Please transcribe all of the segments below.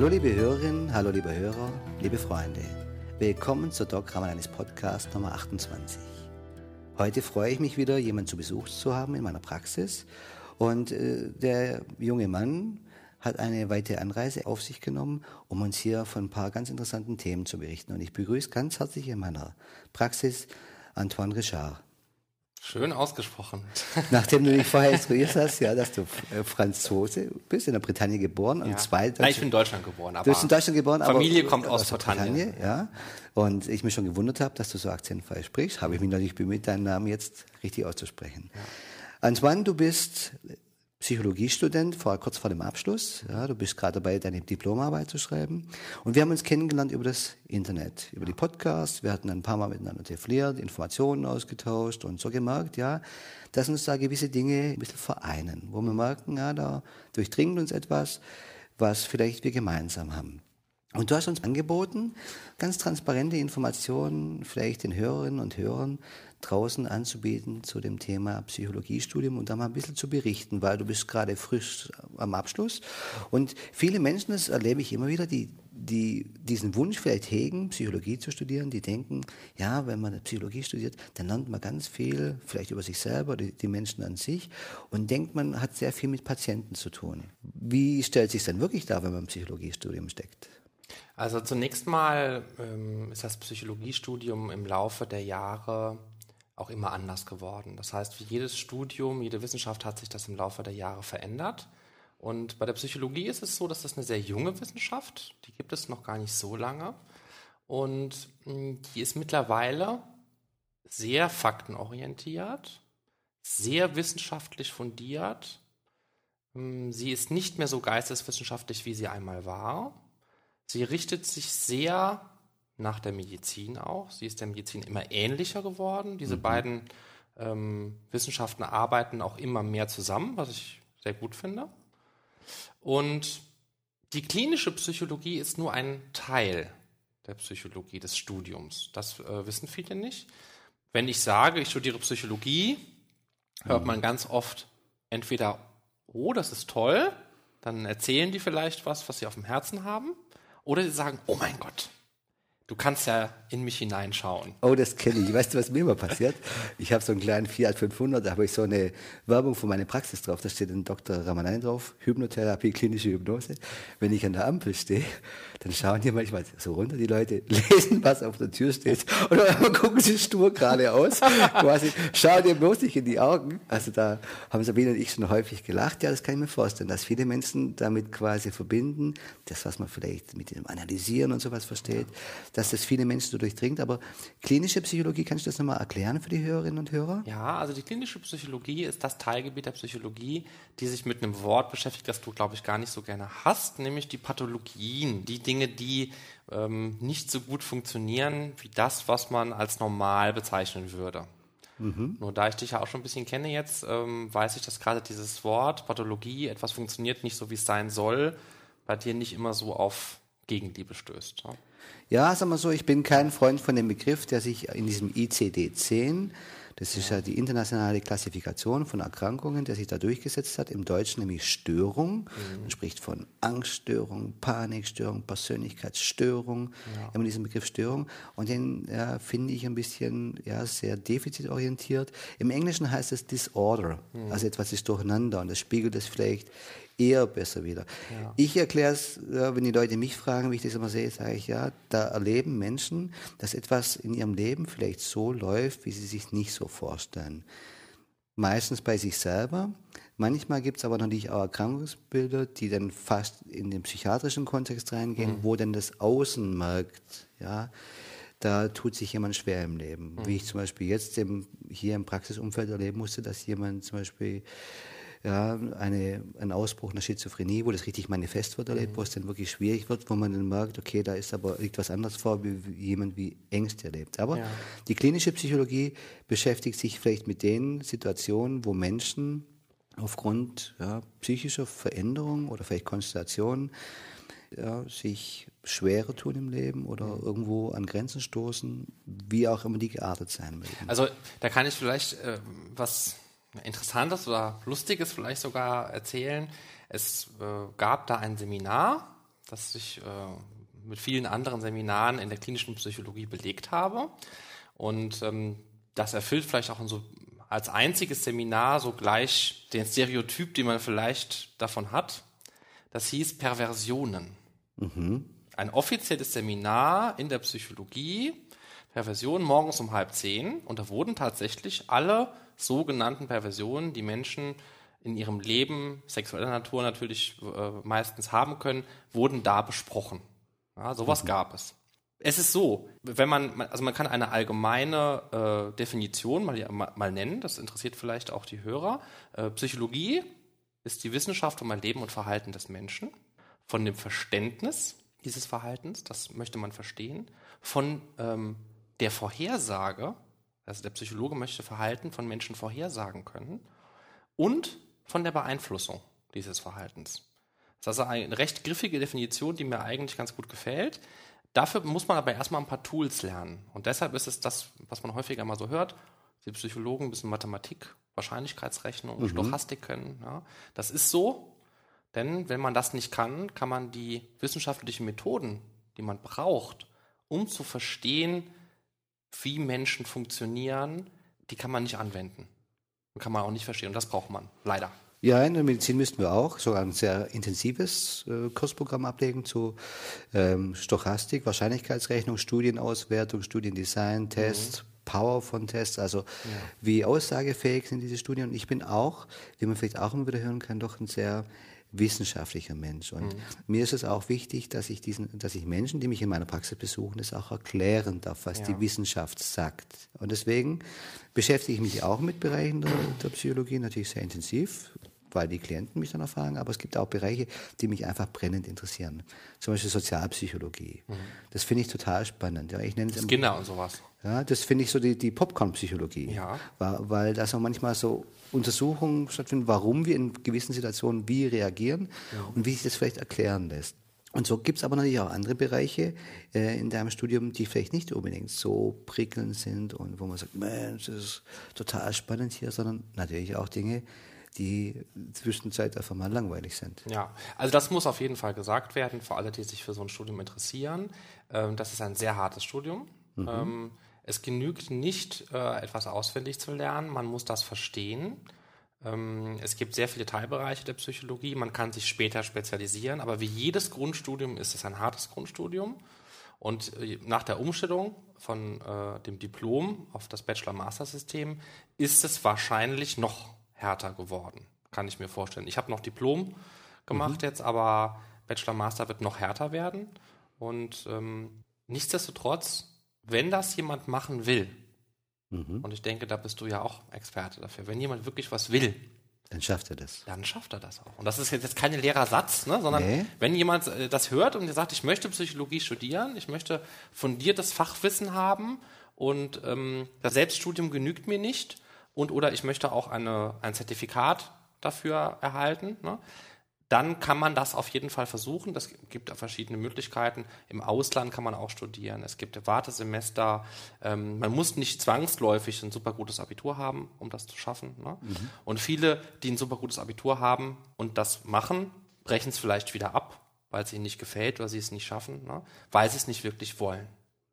Hallo liebe Hörerinnen, hallo liebe Hörer, liebe Freunde. Willkommen zur Doc Ramadanis Podcast Nummer 28. Heute freue ich mich wieder, jemanden zu Besuch zu haben in meiner Praxis. Und äh, der junge Mann hat eine weite Anreise auf sich genommen, um uns hier von ein paar ganz interessanten Themen zu berichten. Und ich begrüße ganz herzlich in meiner Praxis Antoine Richard. Schön ausgesprochen. Nachdem du dich vorher instruiert hast, ja, dass du äh, Franzose bist, in der Bretagne geboren ja. und zwei Nein, ich bin in Deutschland geboren. du bist in Deutschland geboren, Familie aber, kommt aus, aus Bretagne. Bretagne. Ja. Und ich mich schon gewundert habe, dass du so akzentfrei sprichst, habe ich mich natürlich bemüht, deinen Namen jetzt richtig auszusprechen. Ja. Antoine, du bist Psychologiestudent, vor, kurz vor dem Abschluss. Ja, du bist gerade dabei, deine Diplomarbeit zu schreiben. Und wir haben uns kennengelernt über das Internet, über die Podcasts. Wir hatten ein paar Mal miteinander telefoniert, Informationen ausgetauscht und so gemerkt, ja, dass uns da gewisse Dinge ein bisschen vereinen, wo wir merken, ja, da durchdringt uns etwas, was vielleicht wir gemeinsam haben. Und du hast uns angeboten, ganz transparente Informationen vielleicht den Hörerinnen und Hörern draußen anzubieten zu dem Thema Psychologiestudium und da mal ein bisschen zu berichten, weil du bist gerade frisch am Abschluss. Und viele Menschen, das erlebe ich immer wieder, die, die diesen Wunsch vielleicht hegen, Psychologie zu studieren, die denken, ja, wenn man Psychologie studiert, dann lernt man ganz viel, vielleicht über sich selber, die, die Menschen an sich und denkt, man hat sehr viel mit Patienten zu tun. Wie stellt sich dann wirklich dar, wenn man im Psychologiestudium steckt? Also zunächst mal ähm, ist das Psychologiestudium im Laufe der Jahre auch immer anders geworden. Das heißt, wie jedes Studium, jede Wissenschaft hat sich das im Laufe der Jahre verändert. Und bei der Psychologie ist es so, dass das eine sehr junge Wissenschaft, die gibt es noch gar nicht so lange. Und hm, die ist mittlerweile sehr faktenorientiert, sehr wissenschaftlich fundiert. Hm, sie ist nicht mehr so geisteswissenschaftlich, wie sie einmal war. Sie richtet sich sehr nach der Medizin auch. Sie ist der Medizin immer ähnlicher geworden. Diese mhm. beiden ähm, Wissenschaften arbeiten auch immer mehr zusammen, was ich sehr gut finde. Und die klinische Psychologie ist nur ein Teil der Psychologie des Studiums. Das äh, wissen viele nicht. Wenn ich sage, ich studiere Psychologie, hört mhm. man ganz oft entweder, oh, das ist toll, dann erzählen die vielleicht was, was sie auf dem Herzen haben. Oder sie sagen, oh mein Gott, du kannst ja in mich hineinschauen. Oh, das kenne ich. Weißt du, was mir immer passiert? Ich habe so einen kleinen Fiat 500, da habe ich so eine Werbung von meiner Praxis drauf. Da steht ein Dr. Ramanani drauf, Hypnotherapie, klinische Hypnose. Wenn ich an der Ampel stehe, dann schauen die manchmal so runter, die Leute lesen, was auf der Tür steht. Und dann gucken sie stur geradeaus, quasi, schauen dir bloß nicht in die Augen. Also da haben Sabine und ich schon häufig gelacht. Ja, das kann ich mir vorstellen, dass viele Menschen damit quasi verbinden, das, was man vielleicht mit dem Analysieren und sowas versteht, dass das viele Menschen so durchdringt. Aber klinische Psychologie, kannst du das nochmal erklären für die Hörerinnen und Hörer? Ja, also die klinische Psychologie ist das Teilgebiet der Psychologie, die sich mit einem Wort beschäftigt, das du, glaube ich, gar nicht so gerne hast, nämlich die Pathologien, die Dinge, die ähm, nicht so gut funktionieren wie das, was man als normal bezeichnen würde. Mhm. Nur da ich dich ja auch schon ein bisschen kenne jetzt, ähm, weiß ich, dass gerade dieses Wort Pathologie, etwas funktioniert nicht so, wie es sein soll, bei dir nicht immer so auf Gegenliebe stößt. Ja? Ja, sagen wir so, ich bin kein Freund von dem Begriff, der sich in diesem ICD-10 das ist ja die internationale Klassifikation von Erkrankungen, der sich da durchgesetzt hat. Im Deutschen nämlich Störung. Mhm. Man spricht von Angststörung, Panikstörung, Persönlichkeitsstörung. Ja. Immer diesen Begriff Störung. Und den ja, finde ich ein bisschen ja, sehr defizitorientiert. Im Englischen heißt es Disorder. Mhm. Also etwas ist durcheinander. Und das spiegelt es vielleicht eher besser wieder. Ja. Ich erkläre es, wenn die Leute mich fragen, wie ich das immer sehe, sage ich ja, da erleben Menschen, dass etwas in ihrem Leben vielleicht so läuft, wie sie sich nicht so vorstellen. Meistens bei sich selber. Manchmal gibt es aber natürlich auch Erkrankungsbilder, die dann fast in den psychiatrischen Kontext reingehen, mhm. wo dann das Außen merkt, ja, da tut sich jemand schwer im Leben. Mhm. Wie ich zum Beispiel jetzt im, hier im Praxisumfeld erleben musste, dass jemand zum Beispiel ja, eine, ein Ausbruch einer Schizophrenie, wo das richtig manifest wird erlebt, mhm. wo es dann wirklich schwierig wird, wo man dann merkt, okay, da ist aber liegt was anderes vor, wie, wie jemand wie Ängste erlebt. Aber ja. die klinische Psychologie beschäftigt sich vielleicht mit den Situationen, wo Menschen aufgrund ja, psychischer Veränderungen oder vielleicht Konstellationen ja, sich schwerer tun im Leben oder mhm. irgendwo an Grenzen stoßen, wie auch immer die geartet sein mögen. Also da kann ich vielleicht äh, was Interessantes oder Lustiges vielleicht sogar erzählen. Es äh, gab da ein Seminar, das ich äh, mit vielen anderen Seminaren in der klinischen Psychologie belegt habe. Und ähm, das erfüllt vielleicht auch so als einziges Seminar so gleich den Stereotyp, den man vielleicht davon hat. Das hieß Perversionen. Mhm. Ein offizielles Seminar in der Psychologie, Perversion morgens um halb zehn. Und da wurden tatsächlich alle sogenannten Perversionen, die Menschen in ihrem Leben sexueller Natur natürlich äh, meistens haben können, wurden da besprochen. Ja, sowas mhm. gab es. Es ist so, wenn man, also man kann eine allgemeine äh, Definition mal, mal nennen, das interessiert vielleicht auch die Hörer. Äh, Psychologie ist die Wissenschaft um ein Leben und Verhalten des Menschen, von dem Verständnis dieses Verhaltens, das möchte man verstehen, von ähm, der Vorhersage, also der Psychologe möchte Verhalten von Menschen vorhersagen können, und von der Beeinflussung dieses Verhaltens. Das ist also eine recht griffige Definition, die mir eigentlich ganz gut gefällt. Dafür muss man aber erstmal ein paar Tools lernen. Und deshalb ist es das, was man häufiger mal so hört. Die Psychologen ein bisschen Mathematik, Wahrscheinlichkeitsrechnung, mhm. Stochastik können. Ja. Das ist so, denn wenn man das nicht kann, kann man die wissenschaftlichen Methoden, die man braucht, um zu verstehen, wie Menschen funktionieren, die kann man nicht anwenden. Kann man auch nicht verstehen. Und das braucht man, leider. Ja, in der Medizin müssten wir auch sogar ein sehr intensives äh, Kursprogramm ablegen zu ähm, Stochastik, Wahrscheinlichkeitsrechnung, Studienauswertung, Studiendesign, Test, mhm. Power von Tests, also ja. wie aussagefähig sind diese Studien. Und ich bin auch, wie man vielleicht auch immer wieder hören kann, doch ein sehr wissenschaftlicher Mensch. Und mhm. mir ist es auch wichtig, dass ich diesen, dass ich Menschen, die mich in meiner Praxis besuchen, das auch erklären darf, was ja. die Wissenschaft sagt. Und deswegen beschäftige ich mich auch mit Bereichen der, der Psychologie natürlich sehr intensiv weil die Klienten mich dann erfahren, aber es gibt auch Bereiche, die mich einfach brennend interessieren. Zum Beispiel Sozialpsychologie. Mhm. Das finde ich total spannend. Ja, ich nenne es Skinner und sowas. Ja, das finde ich so die, die Popcorn-Psychologie. Ja. Weil, weil da so manchmal so Untersuchungen stattfinden, warum wir in gewissen Situationen wie reagieren ja. und wie sich das vielleicht erklären lässt. Und so gibt es aber natürlich auch andere Bereiche äh, in deinem Studium, die vielleicht nicht unbedingt so prickelnd sind und wo man sagt, Mensch, das ist total spannend hier, sondern natürlich auch Dinge, die zwischenzeit einfach mal langweilig sind. Ja, also das muss auf jeden Fall gesagt werden, für alle, die sich für so ein Studium interessieren. Ähm, das ist ein sehr hartes Studium. Mhm. Ähm, es genügt nicht, äh, etwas auswendig zu lernen, man muss das verstehen. Ähm, es gibt sehr viele Teilbereiche der Psychologie, man kann sich später spezialisieren, aber wie jedes Grundstudium ist es ein hartes Grundstudium. Und äh, nach der Umstellung von äh, dem Diplom auf das Bachelor-Master-System ist es wahrscheinlich noch härter geworden, kann ich mir vorstellen. Ich habe noch Diplom gemacht mhm. jetzt, aber Bachelor Master wird noch härter werden. Und ähm, nichtsdestotrotz, wenn das jemand machen will, mhm. und ich denke, da bist du ja auch Experte dafür, wenn jemand wirklich was will, dann schafft er das. Dann schafft er das auch. Und das ist jetzt kein leerer Satz, ne? sondern nee. wenn jemand äh, das hört und sagt, ich möchte Psychologie studieren, ich möchte fundiertes Fachwissen haben und ähm, das Selbststudium genügt mir nicht, und oder ich möchte auch eine, ein Zertifikat dafür erhalten, ne? dann kann man das auf jeden Fall versuchen. Das gibt verschiedene Möglichkeiten. Im Ausland kann man auch studieren. Es gibt Wartesemester. Ähm, man muss nicht zwangsläufig ein super gutes Abitur haben, um das zu schaffen. Ne? Mhm. Und viele, die ein super gutes Abitur haben und das machen, brechen es vielleicht wieder ab, weil es ihnen nicht gefällt oder sie es nicht schaffen, ne? weil sie es nicht wirklich wollen.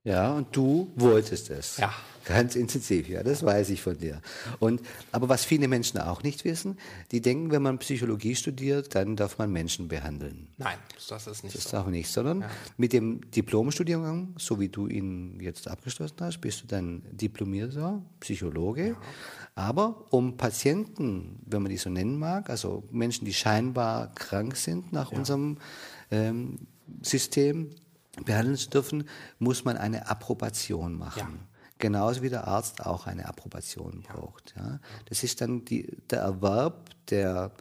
Ja, und du wolltest es. Ja. Ganz intensiv, ja, das weiß ich von dir. Und, aber was viele Menschen auch nicht wissen, die denken, wenn man Psychologie studiert, dann darf man Menschen behandeln. Nein, das ist nicht das so. Das auch nicht, sondern ja. mit dem Diplomstudiengang, so wie du ihn jetzt abgeschlossen hast, bist du dann diplomierter Psychologe. Ja. Aber um Patienten, wenn man die so nennen mag, also Menschen, die scheinbar krank sind nach ja. unserem ähm, System, behandeln zu dürfen, muss man eine Approbation machen. Ja. Genauso wie der Arzt auch eine Approbation braucht. Ja. Das ist dann die, der Erwerb der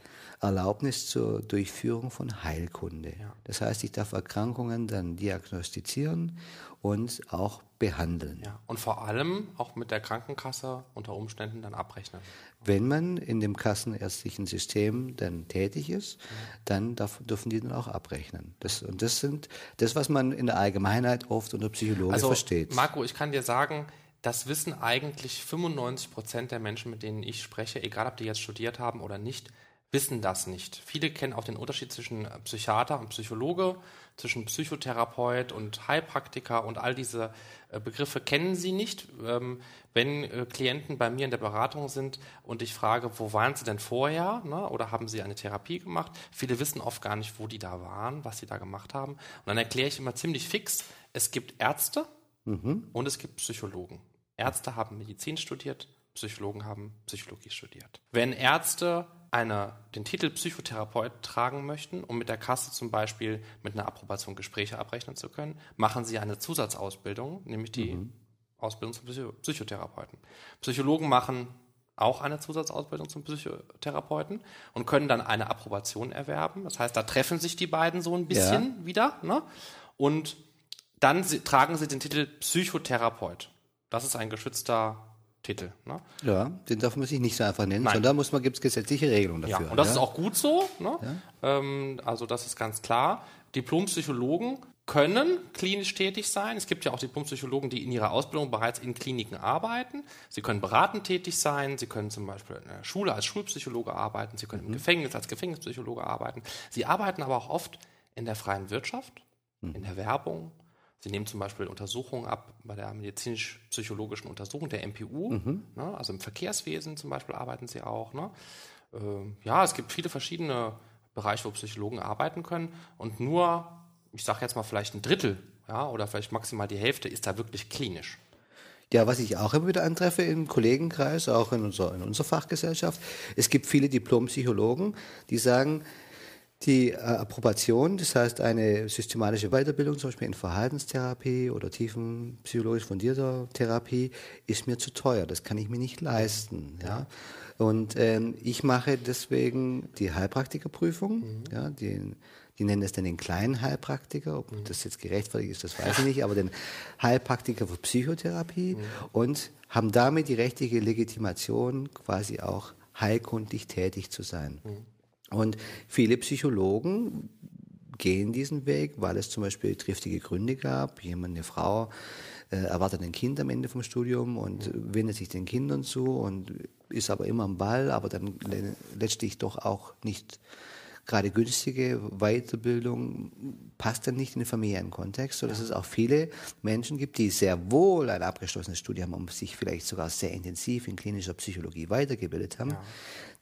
Erlaubnis zur Durchführung von Heilkunde. Das heißt, ich darf Erkrankungen dann diagnostizieren und auch behandeln. Ja. Und vor allem auch mit der Krankenkasse unter Umständen dann abrechnen. Wenn man in dem kassenärztlichen System dann tätig ist, dann darf, dürfen die dann auch abrechnen. Das, und das sind das, was man in der Allgemeinheit oft unter Psychologen also, versteht. Marco, ich kann dir sagen, das wissen eigentlich 95 Prozent der Menschen, mit denen ich spreche, egal ob die jetzt studiert haben oder nicht, wissen das nicht. Viele kennen auch den Unterschied zwischen Psychiater und Psychologe, zwischen Psychotherapeut und Heilpraktiker und all diese äh, Begriffe kennen sie nicht. Ähm, wenn äh, Klienten bei mir in der Beratung sind und ich frage, wo waren sie denn vorher ne? oder haben sie eine Therapie gemacht, viele wissen oft gar nicht, wo die da waren, was sie da gemacht haben. Und dann erkläre ich immer ziemlich fix, es gibt Ärzte mhm. und es gibt Psychologen. Ärzte haben Medizin studiert, Psychologen haben Psychologie studiert. Wenn Ärzte eine, den Titel Psychotherapeut tragen möchten, um mit der Kasse zum Beispiel mit einer Approbation Gespräche abrechnen zu können, machen sie eine Zusatzausbildung, nämlich die mhm. Ausbildung zum Psycho Psychotherapeuten. Psychologen machen auch eine Zusatzausbildung zum Psychotherapeuten und können dann eine Approbation erwerben. Das heißt, da treffen sich die beiden so ein bisschen ja. wieder. Ne? Und dann sie, tragen sie den Titel Psychotherapeut. Das ist ein geschützter Titel. Ne? Ja, den darf man sich nicht so einfach nennen, Nein. sondern muss man gibt es gesetzliche Regelungen dafür. Ja, und das ja? ist auch gut so. Ne? Ja. Ähm, also das ist ganz klar. Diplompsychologen können klinisch tätig sein. Es gibt ja auch Diplompsychologen, die in ihrer Ausbildung bereits in Kliniken arbeiten. Sie können beratend tätig sein. Sie können zum Beispiel in der Schule als Schulpsychologe arbeiten. Sie können mhm. im Gefängnis als Gefängnispsychologe arbeiten. Sie arbeiten aber auch oft in der freien Wirtschaft, mhm. in der Werbung, Sie nehmen zum Beispiel Untersuchungen ab bei der medizinisch-psychologischen Untersuchung der MPU, mhm. ne, also im Verkehrswesen zum Beispiel arbeiten sie auch. Ne? Äh, ja, es gibt viele verschiedene Bereiche, wo Psychologen arbeiten können und nur, ich sage jetzt mal vielleicht ein Drittel ja, oder vielleicht maximal die Hälfte ist da wirklich klinisch. Ja, was ich auch immer wieder antreffe im Kollegenkreis, auch in unserer, in unserer Fachgesellschaft, es gibt viele Diplompsychologen, die sagen, die äh, Approbation, das heißt eine systematische Weiterbildung, zum Beispiel in Verhaltenstherapie oder tiefenpsychologisch fundierter Therapie, ist mir zu teuer. Das kann ich mir nicht leisten. Ja. Und ähm, ich mache deswegen die Heilpraktikerprüfung. Mhm. Ja, die, die nennen es dann den kleinen Heilpraktiker. Ob mhm. das jetzt gerechtfertigt ist, das weiß ich nicht. Aber den Heilpraktiker für Psychotherapie mhm. und haben damit die rechtliche Legitimation, quasi auch heilkundlich tätig zu sein. Mhm. Und viele Psychologen gehen diesen Weg, weil es zum Beispiel triftige Gründe gab. Jemand, eine Frau, äh, erwartet ein Kind am Ende vom Studium und wendet sich den Kindern zu und ist aber immer am Ball, aber dann letztlich doch auch nicht gerade günstige Weiterbildung passt dann nicht in den familiären Kontext, sodass ja. es auch viele Menschen gibt, die sehr wohl ein abgeschlossenes Studium haben und sich vielleicht sogar sehr intensiv in klinischer Psychologie weitergebildet haben, ja.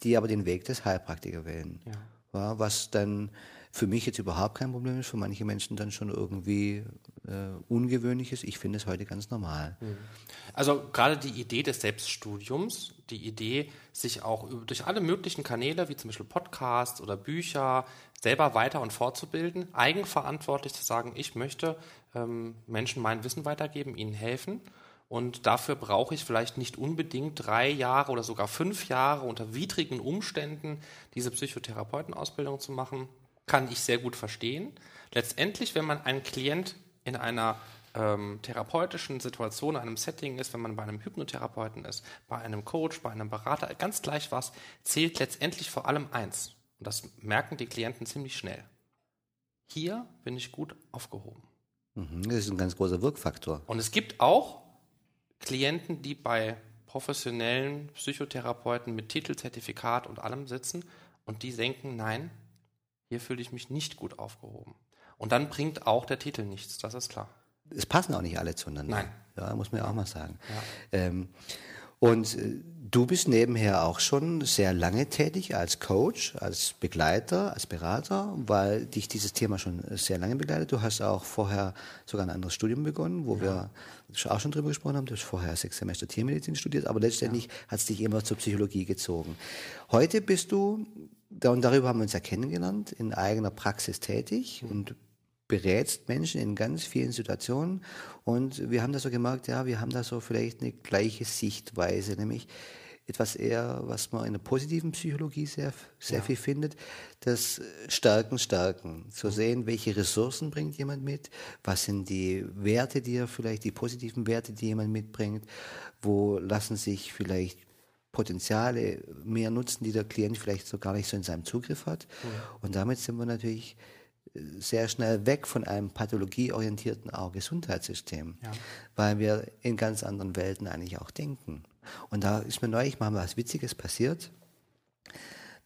Die aber den Weg des Heilpraktiker wählen. Ja. was dann für mich jetzt überhaupt kein Problem ist, für manche Menschen dann schon irgendwie äh, ungewöhnlich ist. Ich finde es heute ganz normal. Mhm. Also gerade die Idee des Selbststudiums, die Idee, sich auch durch alle möglichen Kanäle, wie zum Beispiel Podcasts oder Bücher, selber weiter und fortzubilden, eigenverantwortlich zu sagen, ich möchte ähm, Menschen mein Wissen weitergeben, ihnen helfen. Und dafür brauche ich vielleicht nicht unbedingt drei Jahre oder sogar fünf Jahre unter widrigen Umständen diese Psychotherapeutenausbildung zu machen kann ich sehr gut verstehen. Letztendlich, wenn man ein Klient in einer ähm, therapeutischen Situation, einem Setting ist, wenn man bei einem Hypnotherapeuten ist, bei einem Coach, bei einem Berater, ganz gleich was, zählt letztendlich vor allem eins. Und das merken die Klienten ziemlich schnell. Hier bin ich gut aufgehoben. Mhm, das ist ein ganz großer Wirkfaktor. Und es gibt auch Klienten, die bei professionellen Psychotherapeuten mit Titelzertifikat und allem sitzen und die denken, nein, hier fühle ich mich nicht gut aufgehoben. Und dann bringt auch der Titel nichts, das ist klar. Es passen auch nicht alle zueinander. Nein. Ja, muss man ja auch mal sagen. Ja. Ähm, und äh, du bist nebenher auch schon sehr lange tätig als Coach, als Begleiter, als Berater, weil dich dieses Thema schon sehr lange begleitet. Du hast auch vorher sogar ein anderes Studium begonnen, wo ja. wir auch schon drüber gesprochen haben. Du hast vorher sechs Semester Tiermedizin studiert, aber letztendlich ja. hat es dich immer zur Psychologie gezogen. Heute bist du und darüber haben wir uns ja kennengelernt, in eigener Praxis tätig und berätst Menschen in ganz vielen Situationen. Und wir haben da so gemerkt, ja, wir haben da so vielleicht eine gleiche Sichtweise, nämlich etwas eher, was man in der positiven Psychologie sehr, sehr ja. viel findet, das Stärken, Stärken. Zu sehen, welche Ressourcen bringt jemand mit, was sind die Werte, die er vielleicht, die positiven Werte, die jemand mitbringt, wo lassen sich vielleicht Potenziale mehr nutzen, die der Klient vielleicht so gar nicht so in seinem Zugriff hat. Mhm. Und damit sind wir natürlich sehr schnell weg von einem pathologieorientierten auch Gesundheitssystem, ja. weil wir in ganz anderen Welten eigentlich auch denken. Und da ist mir neulich mal was Witziges passiert.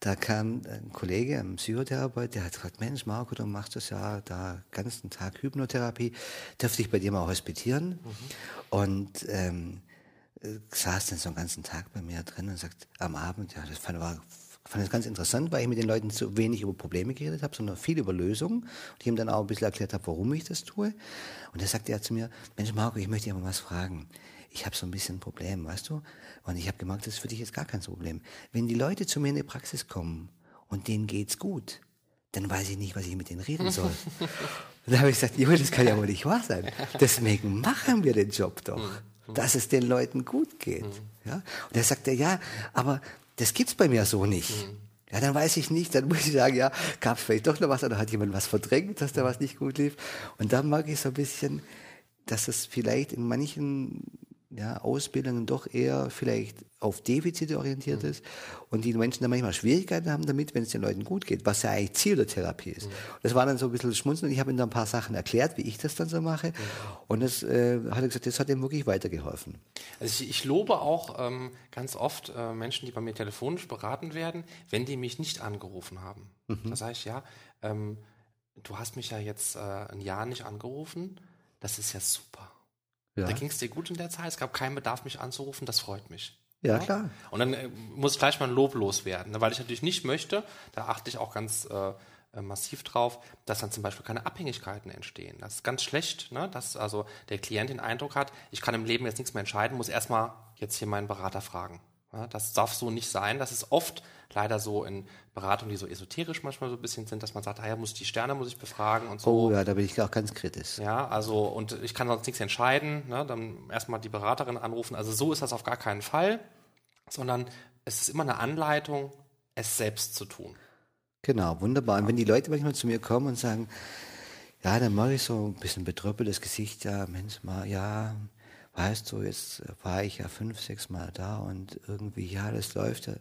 Da kam ein Kollege, ein Psychotherapeut, der hat gesagt, Mensch, Marco, du machst das ja da ganzen Tag Hypnotherapie, dürfte ich bei dir mal hospitieren? Mhm. Und ähm, saß dann so einen ganzen Tag bei mir drin und sagt am Abend, ja, das fand, war fand das ganz interessant, weil ich mit den Leuten zu wenig über Probleme geredet habe, sondern viel über Lösungen. Und ich ihm dann auch ein bisschen erklärt habe, warum ich das tue. Und da sagte er zu mir, Mensch Marco, ich möchte dir mal was fragen. Ich habe so ein bisschen ein Problem, weißt du? Und ich habe gemerkt, das ist für dich jetzt gar kein Problem. Wenn die Leute zu mir in die Praxis kommen und denen geht's gut, dann weiß ich nicht, was ich mit denen reden soll. und da habe ich gesagt, Junge, das kann ja wohl nicht wahr sein. Deswegen machen wir den Job doch, mhm. dass es den Leuten gut geht. Mhm. Ja? Und er sagte, ja, aber das gibt's bei mir so nicht. Mhm. Ja, dann weiß ich nicht, dann muss ich sagen, ja, gab's vielleicht doch noch was oder hat jemand was verdrängt, dass da was nicht gut lief. Und dann mag ich so ein bisschen, dass es vielleicht in manchen ja, Ausbildungen doch eher vielleicht auf Defizite orientiert mhm. ist und die Menschen dann manchmal Schwierigkeiten haben damit, wenn es den Leuten gut geht, was ja eigentlich Ziel der Therapie ist. Mhm. Das war dann so ein bisschen schmunzeln und ich habe ihm dann ein paar Sachen erklärt, wie ich das dann so mache mhm. und das äh, hat er gesagt, das hat ihm wirklich weitergeholfen. Also ich, ich lobe auch ähm, ganz oft äh, Menschen, die bei mir telefonisch beraten werden, wenn die mich nicht angerufen haben. Mhm. Da sage ich, ja, ähm, du hast mich ja jetzt äh, ein Jahr nicht angerufen, das ist ja super. Ja. Da ging es dir gut in der Zeit. Es gab keinen Bedarf, mich anzurufen. Das freut mich. Ja, klar. Und dann äh, muss ich gleich mal loblos werden, ne? weil ich natürlich nicht möchte, da achte ich auch ganz äh, äh, massiv drauf, dass dann zum Beispiel keine Abhängigkeiten entstehen. Das ist ganz schlecht, ne? dass also der Klient den Eindruck hat, ich kann im Leben jetzt nichts mehr entscheiden, muss erstmal jetzt hier meinen Berater fragen. Ja, das darf so nicht sein. Das ist oft leider so in Beratungen, die so esoterisch manchmal so ein bisschen sind, dass man sagt, ah ja, muss die Sterne muss ich befragen und so. Oh ja, da bin ich auch ganz kritisch. Ja, also und ich kann sonst nichts entscheiden. Ne? Dann erstmal die Beraterin anrufen. Also so ist das auf gar keinen Fall, sondern es ist immer eine Anleitung, es selbst zu tun. Genau, wunderbar. Und wenn die Leute manchmal zu mir kommen und sagen, ja, dann mache ich so ein bisschen betröppeltes Gesicht, ja, Mensch, mal, ja, weißt du, jetzt war ich ja fünf, sechs Mal da und irgendwie, ja, das läuft ja.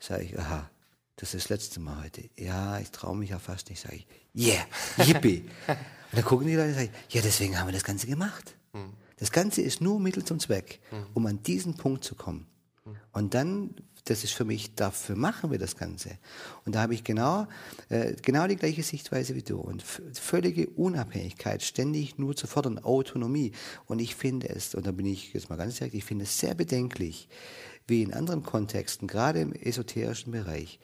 Sag ich, aha, das ist das letzte Mal heute. Ja, ich traue mich ja fast nicht, sage ich, yeah, yippie. und dann gucken die Leute und sagen, ja, deswegen haben wir das Ganze gemacht. Hm. Das Ganze ist nur Mittel zum Zweck, hm. um an diesen Punkt zu kommen. Hm. Und dann das ist für mich, dafür machen wir das Ganze. Und da habe ich genau, äh, genau die gleiche Sichtweise wie du. Und völlige Unabhängigkeit, ständig nur zu fordern, Autonomie. Und ich finde es, und da bin ich jetzt mal ganz ehrlich, ich finde es sehr bedenklich, wie in anderen Kontexten, gerade im esoterischen Bereich,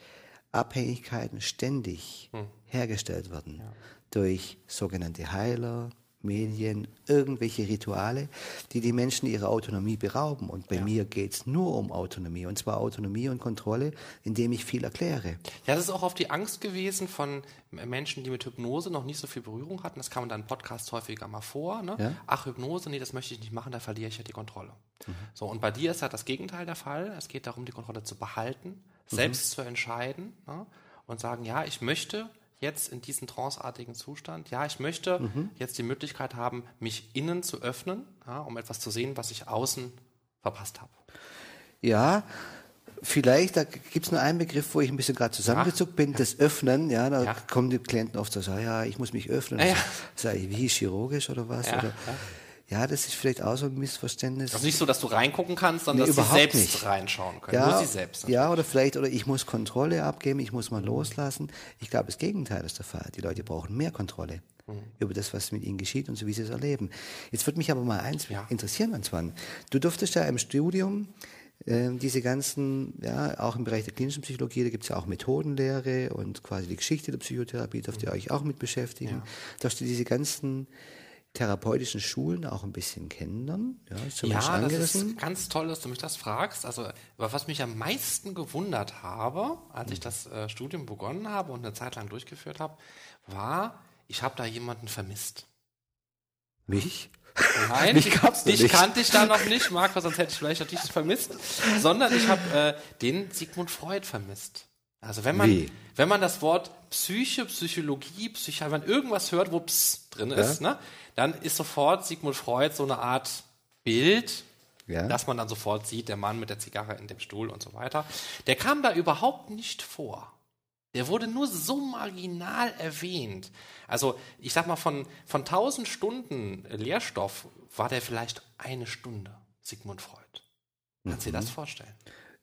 Abhängigkeiten ständig hm. hergestellt werden. Ja. Durch sogenannte Heiler, Medien, irgendwelche Rituale, die die Menschen ihrer Autonomie berauben. Und bei ja. mir geht es nur um Autonomie. Und zwar Autonomie und Kontrolle, indem ich viel erkläre. Ja, das ist auch auf die Angst gewesen von Menschen, die mit Hypnose noch nicht so viel Berührung hatten. Das kam in deinem Podcast häufiger mal vor. Ne? Ja? Ach, Hypnose, nee, das möchte ich nicht machen, da verliere ich ja die Kontrolle. Mhm. So, und bei dir ist halt das Gegenteil der Fall. Es geht darum, die Kontrolle zu behalten, mhm. selbst zu entscheiden ne? und sagen, ja, ich möchte jetzt in diesen tranceartigen Zustand. Ja, ich möchte mhm. jetzt die Möglichkeit haben, mich innen zu öffnen, ja, um etwas zu sehen, was ich außen verpasst habe. Ja, vielleicht, da gibt es nur einen Begriff, wo ich ein bisschen gerade zusammengezuckt bin, das Öffnen. Ja, da ja. kommen die Klienten oft so, ja, ich muss mich öffnen. Ja, ja. Sag ich, wie chirurgisch oder was? Oder, ja, das ist vielleicht auch so ein Missverständnis. Also nicht so, dass du reingucken kannst, sondern nee, dass sie selbst nicht. reinschauen können. Ja, Nur sie selbst. Ja, oder vielleicht, oder ich muss Kontrolle abgeben, ich muss mal mhm. loslassen. Ich glaube, das Gegenteil ist der Fall. Die Leute brauchen mehr Kontrolle mhm. über das, was mit ihnen geschieht und so, wie sie es erleben. Jetzt würde mich aber mal eins ja. interessieren, Antoine. Du durftest ja im Studium äh, diese ganzen, ja, auch im Bereich der klinischen Psychologie, da gibt es ja auch Methodenlehre und quasi die Geschichte der Psychotherapie, dürft ihr mhm. euch auch mit beschäftigen. Ja. Darfst du diese ganzen therapeutischen Schulen auch ein bisschen kennenlernen? Ja, ja das ist ganz toll, dass du mich das fragst. Also, was mich am meisten gewundert habe, als ich das äh, Studium begonnen habe und eine Zeit lang durchgeführt habe, war, ich habe da jemanden vermisst. Mich? Nein, Mich gab's dich nicht. kannte ich da noch nicht, Marc, sonst hätte ich vielleicht noch dich vermisst, sondern ich habe äh, den Sigmund Freud vermisst. Also wenn man, Wie? wenn man das Wort Psyche, Psychologie, Psychiatrie, wenn man irgendwas hört, wo Ps drin ja? ist, ne, dann ist sofort Sigmund Freud so eine Art Bild, ja. dass man dann sofort sieht, der Mann mit der Zigarre in dem Stuhl und so weiter. Der kam da überhaupt nicht vor. Der wurde nur so marginal erwähnt. Also ich sag mal, von, von 1000 Stunden Lehrstoff war der vielleicht eine Stunde, Sigmund Freud. Kannst du dir das vorstellen?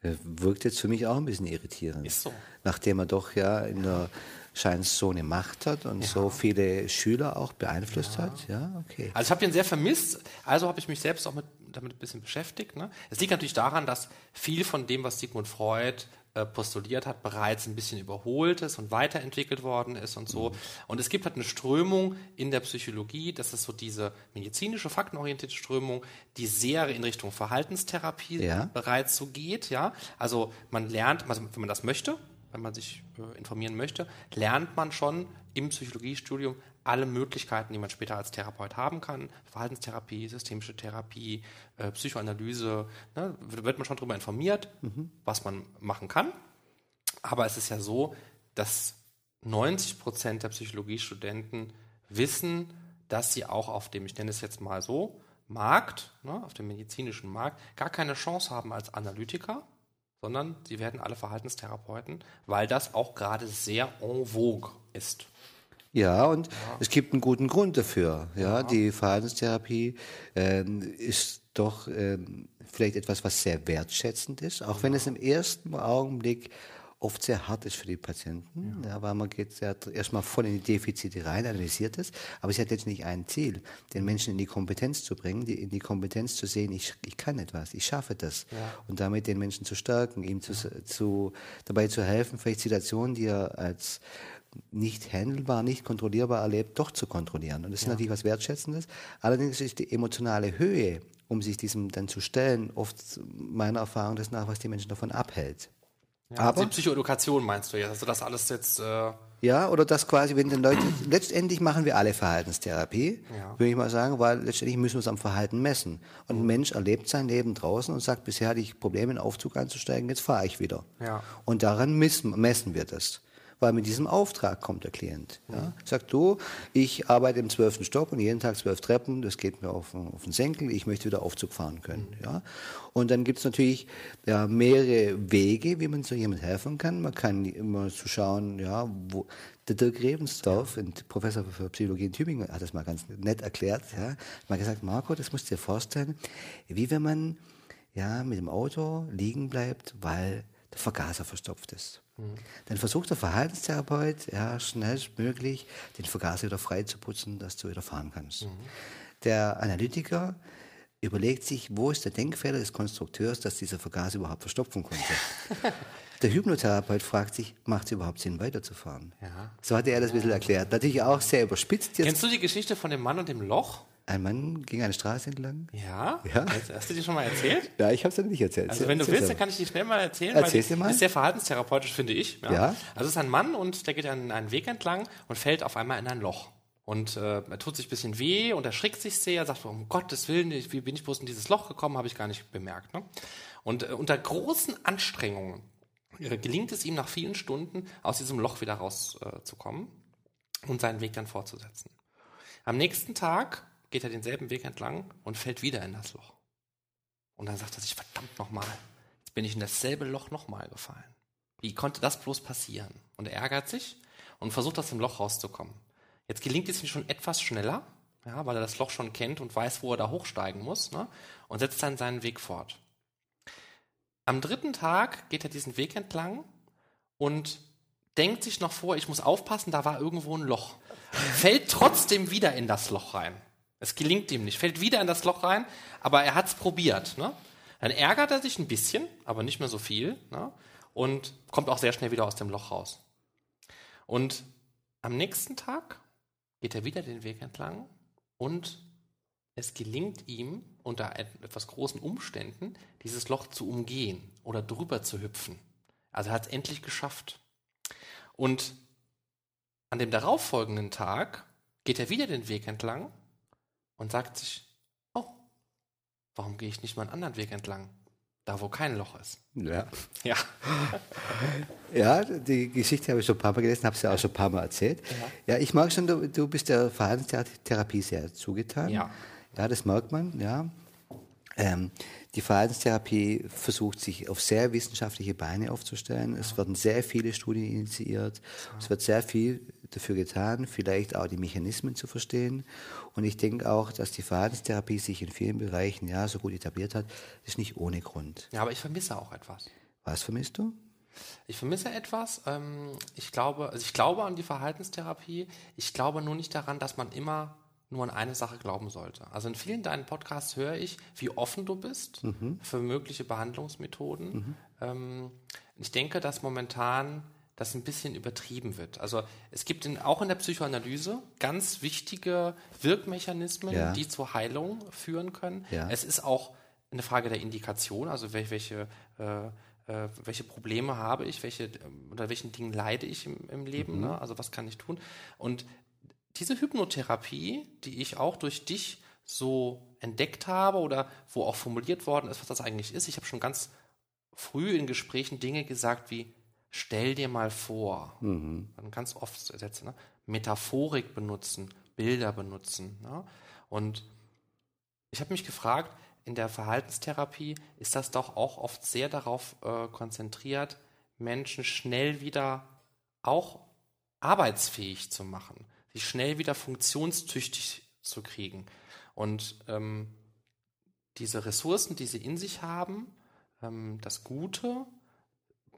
Er wirkt jetzt für mich auch ein bisschen irritierend. Ist so. Nachdem er doch ja in der scheint so eine Macht hat und ja. so viele Schüler auch beeinflusst ja. hat. Ja, okay. Also ich habe den sehr vermisst, also habe ich mich selbst auch mit, damit ein bisschen beschäftigt. Ne? Es liegt natürlich daran, dass viel von dem, was Sigmund Freud äh, postuliert hat, bereits ein bisschen überholt ist und weiterentwickelt worden ist und so. Mhm. Und es gibt halt eine Strömung in der Psychologie, das ist so diese medizinische, faktenorientierte Strömung, die sehr in Richtung Verhaltenstherapie ja. bereits so geht. Ja? Also man lernt, also wenn man das möchte, wenn man sich äh, informieren möchte, lernt man schon im Psychologiestudium alle Möglichkeiten, die man später als Therapeut haben kann. Verhaltenstherapie, systemische Therapie, äh, Psychoanalyse. Ne, wird man schon darüber informiert, mhm. was man machen kann. Aber es ist ja so, dass 90 Prozent der Psychologiestudenten wissen, dass sie auch auf dem, ich nenne es jetzt mal so, Markt, ne, auf dem medizinischen Markt, gar keine Chance haben als Analytiker, sondern sie werden alle Verhaltenstherapeuten, weil das auch gerade sehr en vogue ist. Ja, und ja. es gibt einen guten Grund dafür. Ja, ja. die Verhaltenstherapie ähm, ist doch ähm, vielleicht etwas, was sehr wertschätzend ist, auch ja. wenn es im ersten Augenblick oft sehr hart ist für die Patienten, ja. ja weil man geht ja erstmal voll in die Defizite rein, analysiert es, aber es hat jetzt nicht ein Ziel, den Menschen in die Kompetenz zu bringen, die, in die Kompetenz zu sehen, ich, ich kann etwas, ich schaffe das ja. und damit den Menschen zu stärken, ihm zu, zu, dabei zu helfen, vielleicht Situationen, die er als nicht handelbar, nicht kontrollierbar erlebt, doch zu kontrollieren. Und das ist ja. natürlich was Wertschätzendes. Allerdings ist die emotionale Höhe, um sich diesem dann zu stellen, oft meiner Erfahrung das nach, was die Menschen davon abhält. Ja, aber die Psychoedukation meinst du jetzt, also das alles jetzt. Äh ja, oder das quasi, wenn den Leute, letztendlich machen wir alle Verhaltenstherapie, ja. würde ich mal sagen, weil letztendlich müssen wir es am Verhalten messen. Und ein Mensch erlebt sein Leben draußen und sagt, bisher hatte ich Probleme, in den Aufzug einzusteigen, jetzt fahre ich wieder. Ja. Und daran messen, messen wir das weil mit diesem Auftrag kommt der Klient. Ja. Sagt du, ich arbeite im zwölften Stock und jeden Tag zwölf Treppen, das geht mir auf, auf den Senkel, ich möchte wieder Aufzug fahren können. Ja. Und dann gibt es natürlich ja, mehrere Wege, wie man so jemand helfen kann. Man kann immer zu so schauen, ja, wo, der Dirk Rebensdorf, ein Professor für Psychologie in Tübingen, hat das mal ganz nett erklärt. Ja. Hat mal gesagt, Marco, das musst du dir vorstellen, wie wenn man ja, mit dem Auto liegen bleibt, weil der Vergaser verstopft ist. Mhm. Dann versucht der Verhaltenstherapeut, ja, schnellstmöglich den Vergaser wieder frei zu putzen, dass du wieder fahren kannst. Mhm. Der Analytiker überlegt sich, wo ist der Denkfehler des Konstrukteurs, dass dieser Vergaser überhaupt verstopfen konnte. der Hypnotherapeut fragt sich, macht es überhaupt Sinn, weiterzufahren? Ja. So hatte er das ein bisschen erklärt. Natürlich auch sehr überspitzt. Jetzt. Kennst du die Geschichte von dem Mann und dem Loch? Ein Mann ging eine Straße entlang. Ja? ja? Hast du die schon mal erzählt? Ja, ich habe es dir nicht erzählt. Also wenn du willst, dann kann ich die schnell mal erzählen. Erzähl sie mal. Ist sehr verhaltenstherapeutisch, finde ich. Ja? ja. Also es ist ein Mann und der geht einen, einen Weg entlang und fällt auf einmal in ein Loch. Und äh, er tut sich ein bisschen weh und erschrickt sich sehr, sagt, um Gottes Willen, wie bin ich bloß in dieses Loch gekommen, habe ich gar nicht bemerkt. Ne? Und äh, unter großen Anstrengungen äh, gelingt es ihm nach vielen Stunden, aus diesem Loch wieder rauszukommen äh, und seinen Weg dann fortzusetzen. Am nächsten Tag geht er denselben Weg entlang und fällt wieder in das Loch. Und dann sagt er sich, verdammt nochmal, jetzt bin ich in dasselbe Loch nochmal gefallen. Wie konnte das bloß passieren? Und er ärgert sich und versucht aus dem Loch rauszukommen. Jetzt gelingt es ihm schon etwas schneller, ja, weil er das Loch schon kennt und weiß, wo er da hochsteigen muss, ne, und setzt dann seinen Weg fort. Am dritten Tag geht er diesen Weg entlang und denkt sich noch vor, ich muss aufpassen, da war irgendwo ein Loch. Fällt trotzdem wieder in das Loch rein. Es gelingt ihm nicht, fällt wieder in das Loch rein, aber er hat es probiert. Ne? Dann ärgert er sich ein bisschen, aber nicht mehr so viel ne? und kommt auch sehr schnell wieder aus dem Loch raus. Und am nächsten Tag geht er wieder den Weg entlang und es gelingt ihm unter etwas großen Umständen, dieses Loch zu umgehen oder drüber zu hüpfen. Also er hat es endlich geschafft. Und an dem darauffolgenden Tag geht er wieder den Weg entlang und sagt sich, oh, warum gehe ich nicht mal einen anderen Weg entlang? Da, wo kein Loch ist. Ja. Ja. ja, die Geschichte habe ich schon ein paar Mal gelesen, habe ja auch schon ein paar Mal erzählt. Ja, ja ich mag schon, du, du bist der Verhaltenstherapie sehr zugetan. Ja. Ja, das merkt man, ja. Ähm, die Verhaltenstherapie versucht sich auf sehr wissenschaftliche Beine aufzustellen. Es werden sehr viele Studien initiiert. Es wird sehr viel dafür getan, vielleicht auch die Mechanismen zu verstehen. Und ich denke auch, dass die Verhaltenstherapie sich in vielen Bereichen ja so gut etabliert hat, ist nicht ohne Grund. Ja, aber ich vermisse auch etwas. Was vermisst du? Ich vermisse etwas. Ähm, ich glaube, also ich glaube an die Verhaltenstherapie. Ich glaube nur nicht daran, dass man immer nur an eine Sache glauben sollte. Also in vielen deinen Podcasts höre ich, wie offen du bist mhm. für mögliche Behandlungsmethoden. Mhm. Ähm, ich denke, dass momentan das ein bisschen übertrieben wird. Also es gibt in, auch in der Psychoanalyse ganz wichtige Wirkmechanismen, ja. die zur Heilung führen können. Ja. Es ist auch eine Frage der Indikation, also welche, welche, äh, äh, welche Probleme habe ich, welche, unter welchen Dingen leide ich im, im Leben, mhm. ne? also was kann ich tun. Und diese Hypnotherapie, die ich auch durch dich so entdeckt habe oder wo auch formuliert worden ist, was das eigentlich ist, ich habe schon ganz früh in Gesprächen Dinge gesagt wie, stell dir mal vor, mhm. ganz oft Sätze, ne? Metaphorik benutzen, Bilder benutzen. Ne? Und ich habe mich gefragt, in der Verhaltenstherapie ist das doch auch oft sehr darauf äh, konzentriert, Menschen schnell wieder auch arbeitsfähig zu machen sie schnell wieder funktionstüchtig zu kriegen. Und ähm, diese Ressourcen, die sie in sich haben, ähm, das Gute,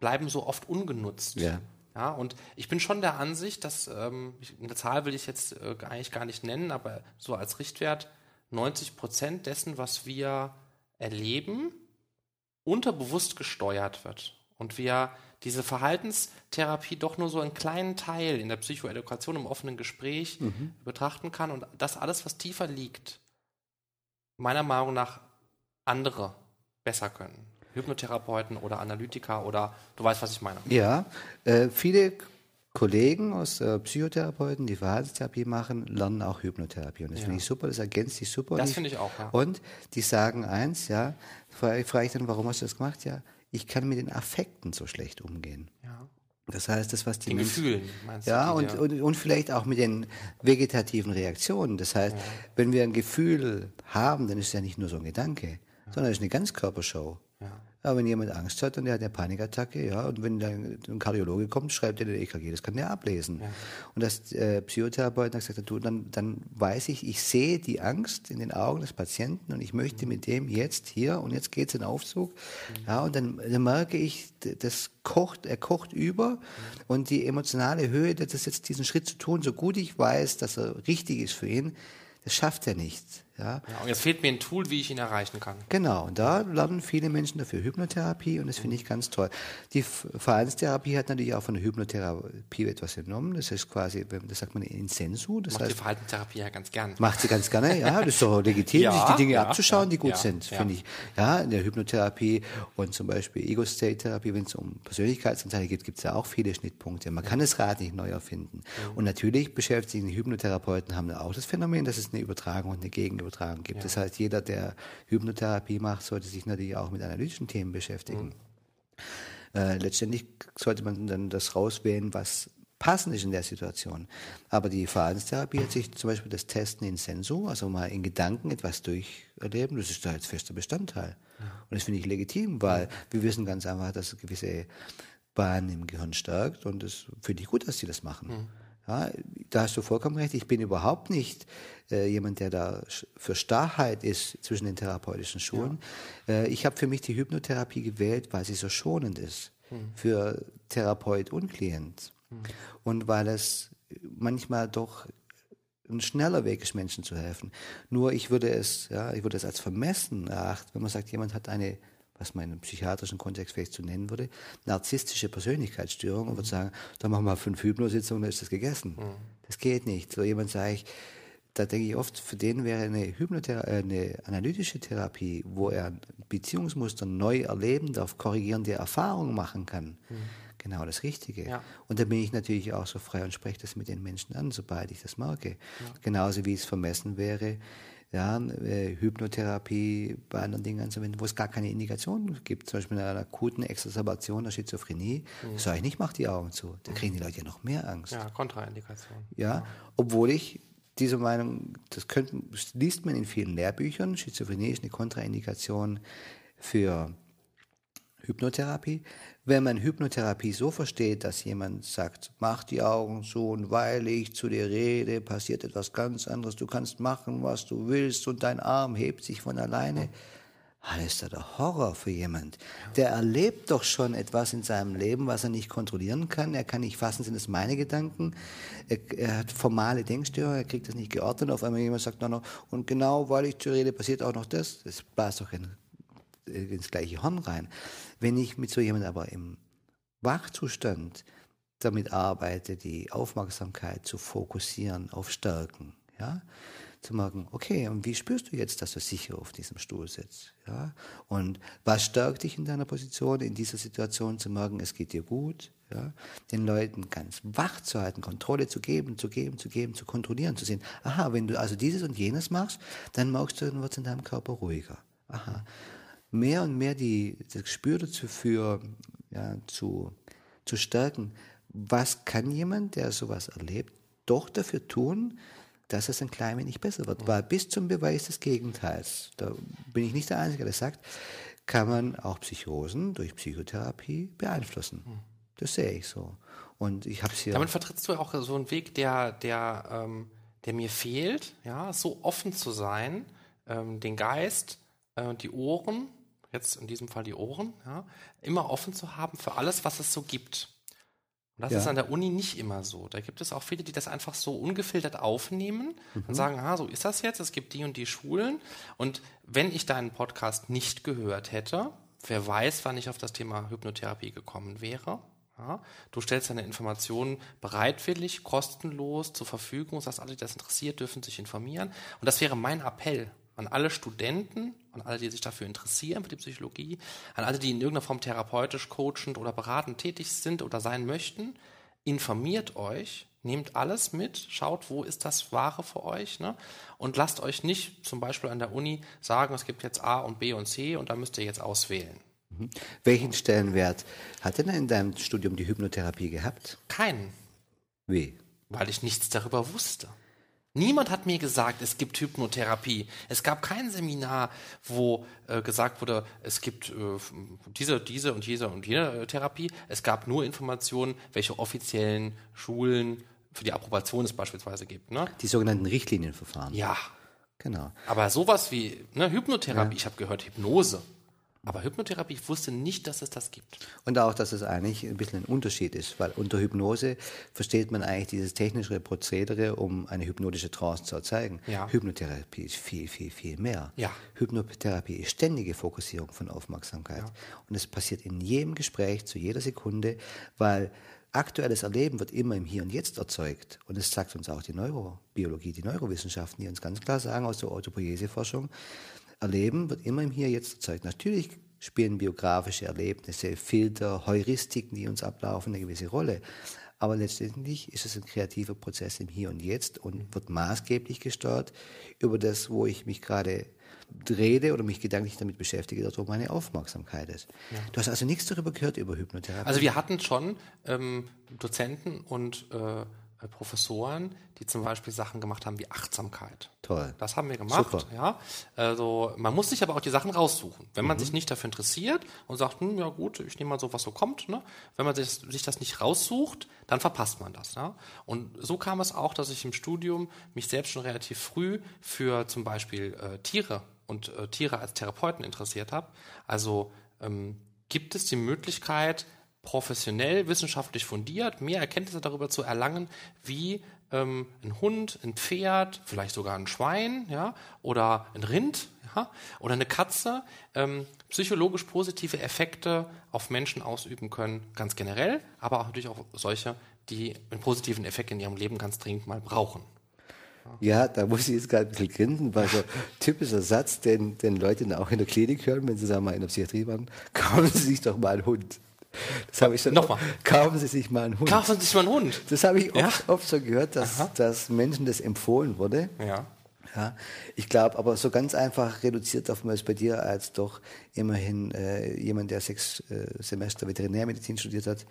bleiben so oft ungenutzt. Ja. Ja, und ich bin schon der Ansicht, dass, ähm, eine Zahl will ich jetzt äh, eigentlich gar nicht nennen, aber so als Richtwert, 90 Prozent dessen, was wir erleben, unterbewusst gesteuert wird. Und wir diese Verhaltenstherapie doch nur so einen kleinen Teil in der Psychoedukation im offenen Gespräch mhm. betrachten kann und das alles, was tiefer liegt, meiner Meinung nach andere besser können. Hypnotherapeuten oder Analytiker oder du weißt, was ich meine. Ja, äh, viele Kollegen aus äh, Psychotherapeuten, die Verhaltenstherapie machen, lernen auch Hypnotherapie. Und das ja. finde ich super, das ergänzt sich super. Das finde ich auch, ja. Und die sagen eins, ja, frage frag ich dann, warum hast du das gemacht? Ja, ich kann mit den Affekten so schlecht umgehen. Ja. Das heißt, das, was die den Menschen, Gefühlen, meinst ja, du? Und, und, und vielleicht auch mit den vegetativen Reaktionen. Das heißt, ja. wenn wir ein Gefühl haben, dann ist es ja nicht nur so ein Gedanke, ja. sondern es ist eine Ganzkörpershow. Ja. Ja, wenn jemand Angst hat und der hat eine Panikattacke, ja, und wenn dann ein Kardiologe kommt, schreibt er den EKG, das kann der ablesen. Ja. Und das äh, Psychotherapeut hat gesagt, du, dann, dann weiß ich, ich sehe die Angst in den Augen des Patienten und ich möchte mhm. mit dem jetzt hier und jetzt geht's in Aufzug. Mhm. Ja, und dann, dann merke ich, das kocht, er kocht über mhm. und die emotionale Höhe, das ist jetzt diesen Schritt zu tun, so gut ich weiß, dass er richtig ist für ihn, das schafft er nicht. Ja. ja. und jetzt fehlt mir ein Tool, wie ich ihn erreichen kann. Genau, und da lernen viele Menschen dafür Hypnotherapie und das finde ich ganz toll. Die Verhaltenstherapie hat natürlich auch von der Hypnotherapie etwas genommen. Das ist quasi, das sagt man in Sensu. Das macht heißt, die Verhaltenstherapie ja ganz gerne. Macht sie ganz gerne, ja. Das ist doch legitim, ja, sich die Dinge ja, abzuschauen, die gut sind, finde ich. Ja, in der Hypnotherapie und zum Beispiel Ego-State-Therapie, wenn es um Persönlichkeitsanteile geht, gibt es ja auch viele Schnittpunkte. Man kann das Rad nicht neu erfinden. Mhm. Und natürlich beschäftigen die Hypnotherapeuten haben auch das Phänomen, dass es eine Übertragung und eine Gegenübertragung gibt. Ja. Das heißt, jeder, der Hypnotherapie macht, sollte sich natürlich auch mit analytischen Themen beschäftigen. Mhm. Äh, letztendlich sollte man dann das rauswählen, was passend ist in der Situation. Aber die Verhaltenstherapie hat sich zum Beispiel das Testen in Sensu, also mal in Gedanken etwas durcherleben, das ist da jetzt fester Bestandteil. Ja. Und das finde ich legitim, weil wir wissen ganz einfach, dass gewisse Bahnen im Gehirn stärkt und das finde ich gut, dass sie das machen. Mhm. Ja, da hast du vollkommen recht. Ich bin überhaupt nicht äh, jemand, der da für Starrheit ist zwischen den therapeutischen Schulen. Ja. Äh, ich habe für mich die Hypnotherapie gewählt, weil sie so schonend ist hm. für Therapeut und Klient. Hm. Und weil es manchmal doch ein schneller Weg ist, Menschen zu helfen. Nur ich würde es, ja, ich würde es als vermessen erachten, wenn man sagt, jemand hat eine was man im psychiatrischen Kontext vielleicht zu so nennen würde, narzisstische Persönlichkeitsstörung und würde sagen, dann machen wir fünf Hypnositzungen, dann ist das gegessen. Mhm. Das geht nicht. So jemand sage ich, da denke ich oft, für den wäre eine, Hypnotherapie, äh, eine analytische Therapie, wo er Beziehungsmuster neu erleben darf, korrigierende Erfahrungen machen kann, mhm. genau das Richtige. Ja. Und da bin ich natürlich auch so frei und spreche das mit den Menschen an, sobald ich das merke. Ja. Genauso wie es vermessen wäre, ja, äh, Hypnotherapie bei anderen Dingen anzuwenden, wo es gar keine Indikation gibt. Zum Beispiel in einer akuten Exacerbation der Schizophrenie, mhm. sage ich nicht, mach die Augen zu. Da kriegen die Leute ja noch mehr Angst. Ja, Kontraindikation. Ja, obwohl ich dieser Meinung, das, könnten, das liest man in vielen Lehrbüchern. Schizophrenie ist eine Kontraindikation für Hypnotherapie. Wenn man Hypnotherapie so versteht, dass jemand sagt, mach die Augen zu und weil ich zu dir rede, passiert etwas ganz anderes. Du kannst machen, was du willst und dein Arm hebt sich von alleine. Das ist ja der Horror für jemand. Der erlebt doch schon etwas in seinem Leben, was er nicht kontrollieren kann. Er kann nicht fassen, sind es meine Gedanken. Er, er, hat formale Denkstörungen, er kriegt das nicht geordnet. Auf einmal jemand sagt, no, no, und genau weil ich zu rede, passiert auch noch das. Das bläst doch in, ins gleiche Horn rein. Wenn ich mit so jemandem aber im Wachzustand damit arbeite, die Aufmerksamkeit zu fokussieren auf Stärken, ja, zu merken, okay, und wie spürst du jetzt, dass du sicher auf diesem Stuhl sitzt? Ja? Und was stärkt dich in deiner Position, in dieser Situation zu merken, es geht dir gut? Ja? Den Leuten ganz wach zu halten, Kontrolle zu geben, zu geben, zu geben, zu kontrollieren, zu sehen, aha, wenn du also dieses und jenes machst, dann merkst du, dann wird es in deinem Körper ruhiger. Aha. Mehr und mehr die, das Gespür dazu für, ja, zu, zu stärken, was kann jemand, der sowas erlebt, doch dafür tun, dass es ein klein wenig besser wird. Weil bis zum Beweis des Gegenteils, da bin ich nicht der Einzige, der sagt, kann man auch Psychosen durch Psychotherapie beeinflussen. Das sehe ich so. Und ich habe hier. Damit vertrittst du auch so einen Weg, der, der, ähm, der mir fehlt, ja, so offen zu sein, ähm, den Geist, äh, die Ohren, jetzt in diesem Fall die Ohren, ja, immer offen zu haben für alles, was es so gibt. Und das ja. ist an der Uni nicht immer so. Da gibt es auch viele, die das einfach so ungefiltert aufnehmen mhm. und sagen, ah, so ist das jetzt, es gibt die und die Schulen. Und wenn ich deinen Podcast nicht gehört hätte, wer weiß, wann ich auf das Thema Hypnotherapie gekommen wäre. Ja, du stellst deine Informationen bereitwillig, kostenlos zur Verfügung, sagst, alle, die das interessiert, dürfen sich informieren. Und das wäre mein Appell an alle Studenten, an alle, die sich dafür interessieren, für die Psychologie, an alle, die in irgendeiner Form therapeutisch, coachend oder beratend tätig sind oder sein möchten, informiert euch, nehmt alles mit, schaut, wo ist das Wahre für euch ne? und lasst euch nicht zum Beispiel an der Uni sagen, es gibt jetzt A und B und C und da müsst ihr jetzt auswählen. Mhm. Welchen Stellenwert hat denn in deinem Studium die Hypnotherapie gehabt? Keinen. Wie? Weil ich nichts darüber wusste. Niemand hat mir gesagt, es gibt Hypnotherapie. Es gab kein Seminar, wo äh, gesagt wurde, es gibt äh, diese, diese und diese und jene äh, Therapie. Es gab nur Informationen, welche offiziellen Schulen für die Approbation es beispielsweise gibt. Ne? Die sogenannten Richtlinienverfahren. Ja. Genau. Aber sowas wie ne, Hypnotherapie, ja. ich habe gehört Hypnose. Aber Hypnotherapie, ich wusste nicht, dass es das gibt. Und auch, dass es eigentlich ein bisschen ein Unterschied ist, weil unter Hypnose versteht man eigentlich dieses technische Prozedere, um eine hypnotische Trance zu erzeugen. Ja. Hypnotherapie ist viel, viel, viel mehr. Ja. Hypnotherapie ist ständige Fokussierung von Aufmerksamkeit. Ja. Und es passiert in jedem Gespräch, zu jeder Sekunde, weil aktuelles Erleben wird immer im Hier und Jetzt erzeugt. Und das sagt uns auch die Neurobiologie, die Neurowissenschaften, die uns ganz klar sagen aus der Autopoiese-Forschung, Erleben wird immer im Hier jetzt erzeugt. Natürlich spielen biografische Erlebnisse, Filter, Heuristiken, die uns ablaufen, eine gewisse Rolle. Aber letztendlich ist es ein kreativer Prozess im Hier und Jetzt und wird maßgeblich gesteuert über das, wo ich mich gerade rede oder mich gedanklich damit beschäftige, dass wo meine Aufmerksamkeit ist. Ja. Du hast also nichts darüber gehört über Hypnotherapie. Also wir hatten schon ähm, Dozenten und äh, äh, Professoren, die zum Beispiel Sachen gemacht haben wie Achtsamkeit. Toll. Das haben wir gemacht. Super. Ja. Also man muss sich aber auch die Sachen raussuchen. Wenn man mhm. sich nicht dafür interessiert und sagt, hm, ja gut, ich nehme mal so, was so kommt. Ne? Wenn man sich, sich das nicht raussucht, dann verpasst man das. Ja? Und so kam es auch, dass ich im Studium mich selbst schon relativ früh für zum Beispiel äh, Tiere und äh, Tiere als Therapeuten interessiert habe. Also ähm, gibt es die Möglichkeit, professionell, wissenschaftlich fundiert, mehr Erkenntnisse darüber zu erlangen, wie ähm, ein Hund, ein Pferd, vielleicht sogar ein Schwein, ja, oder ein Rind, ja, oder eine Katze ähm, psychologisch positive Effekte auf Menschen ausüben können, ganz generell, aber auch natürlich auch solche, die einen positiven Effekt in ihrem Leben ganz dringend mal brauchen. Ja, da muss ich jetzt gerade ein bisschen grinsen, weil so typischer Satz, den, den Leute auch in der Klinik hören, wenn sie sagen mal in der Psychiatrie waren, kaufen Sie sich doch mal einen Hund. Das habe ich schon. Nochmal. Kaufen Sie sich mal einen Hund. Kaufen Sie sich mal einen Hund. Das habe ich oft, oft, so gehört, dass, dass Menschen das empfohlen wurde. Ja. Ja, ich glaube, aber so ganz einfach reduziert auf man es bei dir als doch immerhin äh, jemand, der sechs äh, Semester Veterinärmedizin studiert hat,